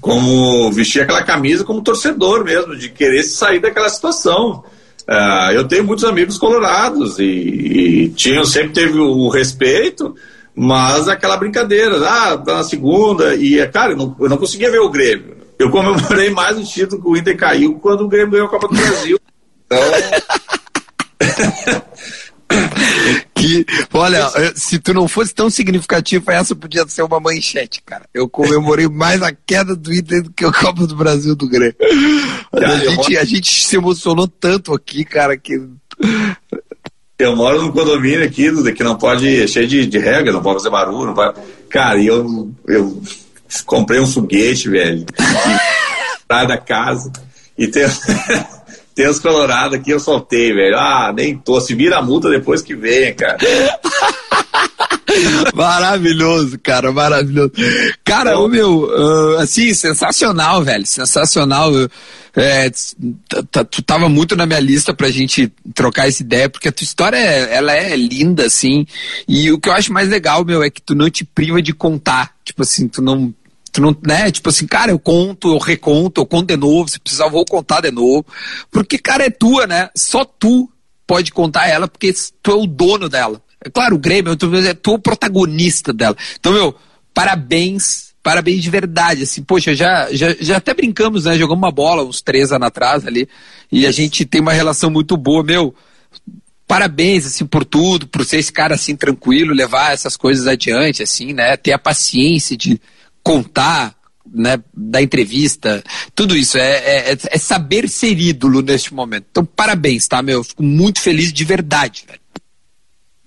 Speaker 2: como vestia aquela camisa como torcedor mesmo, de querer sair daquela situação. Uh, eu tenho muitos amigos colorados e, e sempre teve o respeito, mas aquela brincadeira, ah, tá na segunda, e cara, eu não, eu não conseguia ver o Grêmio. Eu comemorei mais o título que o Inter caiu quando o Grêmio ganhou a Copa do Brasil. Então.
Speaker 1: que, olha, se tu não fosse tão significativo, essa podia ser uma manchete, cara. Eu comemorei mais a queda do Inter do que a Copa do Brasil do Grêmio. a, gente, a gente se emocionou tanto aqui, cara, que.
Speaker 2: Eu moro num condomínio aqui, que não pode, é cheio de, de regra, não pode fazer barulho, não pode. Cara, e eu, eu comprei um foguete, velho, e, da casa, e tem. Tem os colorados aqui, eu soltei, velho. Ah, nem tô. Se vira a multa depois que vem, cara.
Speaker 1: maravilhoso, cara, maravilhoso. Cara, o meu, uh, assim, sensacional, velho, sensacional. É, tu tava muito na minha lista pra gente trocar essa ideia, porque a tua história, ela é linda, assim, e o que eu acho mais legal, meu, é que tu não te priva de contar, tipo assim, tu não, Tu não, né? Tipo assim, cara, eu conto, eu reconto, eu conto de novo, se precisar, eu vou contar de novo. Porque, cara, é tua, né? Só tu pode contar ela, porque tu é o dono dela. É claro, o Grêmio, tu é tu o protagonista dela. Então, meu, parabéns, parabéns de verdade. Assim, poxa, já, já, já até brincamos, né? Jogamos uma bola uns três anos atrás ali, e a gente tem uma relação muito boa, meu parabéns assim por tudo, por ser esse cara assim tranquilo, levar essas coisas adiante assim, né? Ter a paciência de contar, né, da entrevista, tudo isso, é, é, é, saber ser ídolo neste momento. Então, parabéns, tá, meu? Fico muito feliz de verdade, velho.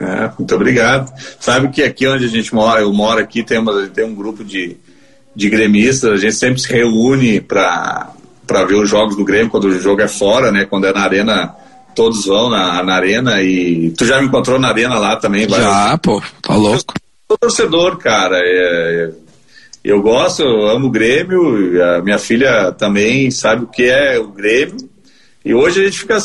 Speaker 2: É, muito obrigado. Sabe que aqui onde a gente mora, eu moro aqui, tem, uma, tem um grupo de, de gremistas, a gente sempre se reúne para ver os jogos do Grêmio, quando o jogo é fora, né? Quando é na arena, todos vão na, na arena e tu já me encontrou na arena lá também,
Speaker 1: vai? Já, pô, tá louco. Eu
Speaker 2: sou torcedor, cara. É, eu gosto, eu amo o Grêmio, a minha filha também sabe o que é o Grêmio. E hoje a gente fica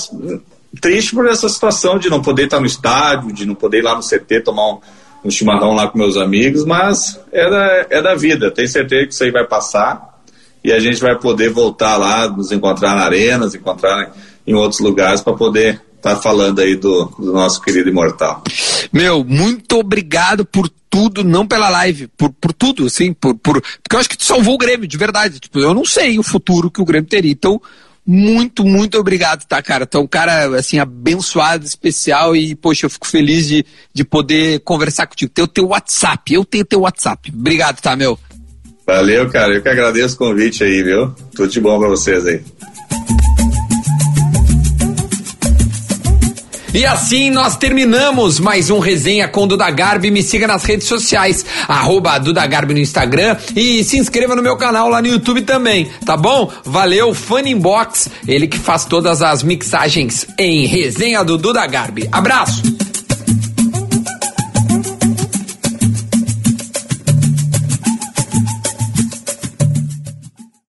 Speaker 2: triste por essa situação de não poder estar no estádio, de não poder ir lá no CT tomar um, um chimarrão lá com meus amigos, mas é da, é da vida. Tenho certeza que isso aí vai passar e a gente vai poder voltar lá, nos encontrar na arena, nos encontrar em outros lugares para poder estar tá falando aí do, do nosso querido imortal.
Speaker 1: Meu, muito obrigado por tudo, não pela live, por, por tudo, assim, por, por, porque eu acho que tu salvou o Grêmio, de verdade. Tipo, eu não sei o futuro que o Grêmio teria. Então, muito, muito obrigado, tá, cara? Tu é um cara, assim, abençoado, especial e, poxa, eu fico feliz de, de poder conversar contigo. Ter o teu WhatsApp, eu tenho teu WhatsApp. Obrigado, tá, meu?
Speaker 2: Valeu, cara. Eu que agradeço o convite aí, viu? Tudo de bom pra vocês aí.
Speaker 1: E assim nós terminamos mais um resenha com Duda Garbi. Me siga nas redes sociais, arroba Duda Garbi no Instagram e se inscreva no meu canal lá no YouTube também, tá bom? Valeu, Funnybox, ele que faz todas as mixagens em resenha do Duda Garbi. Abraço!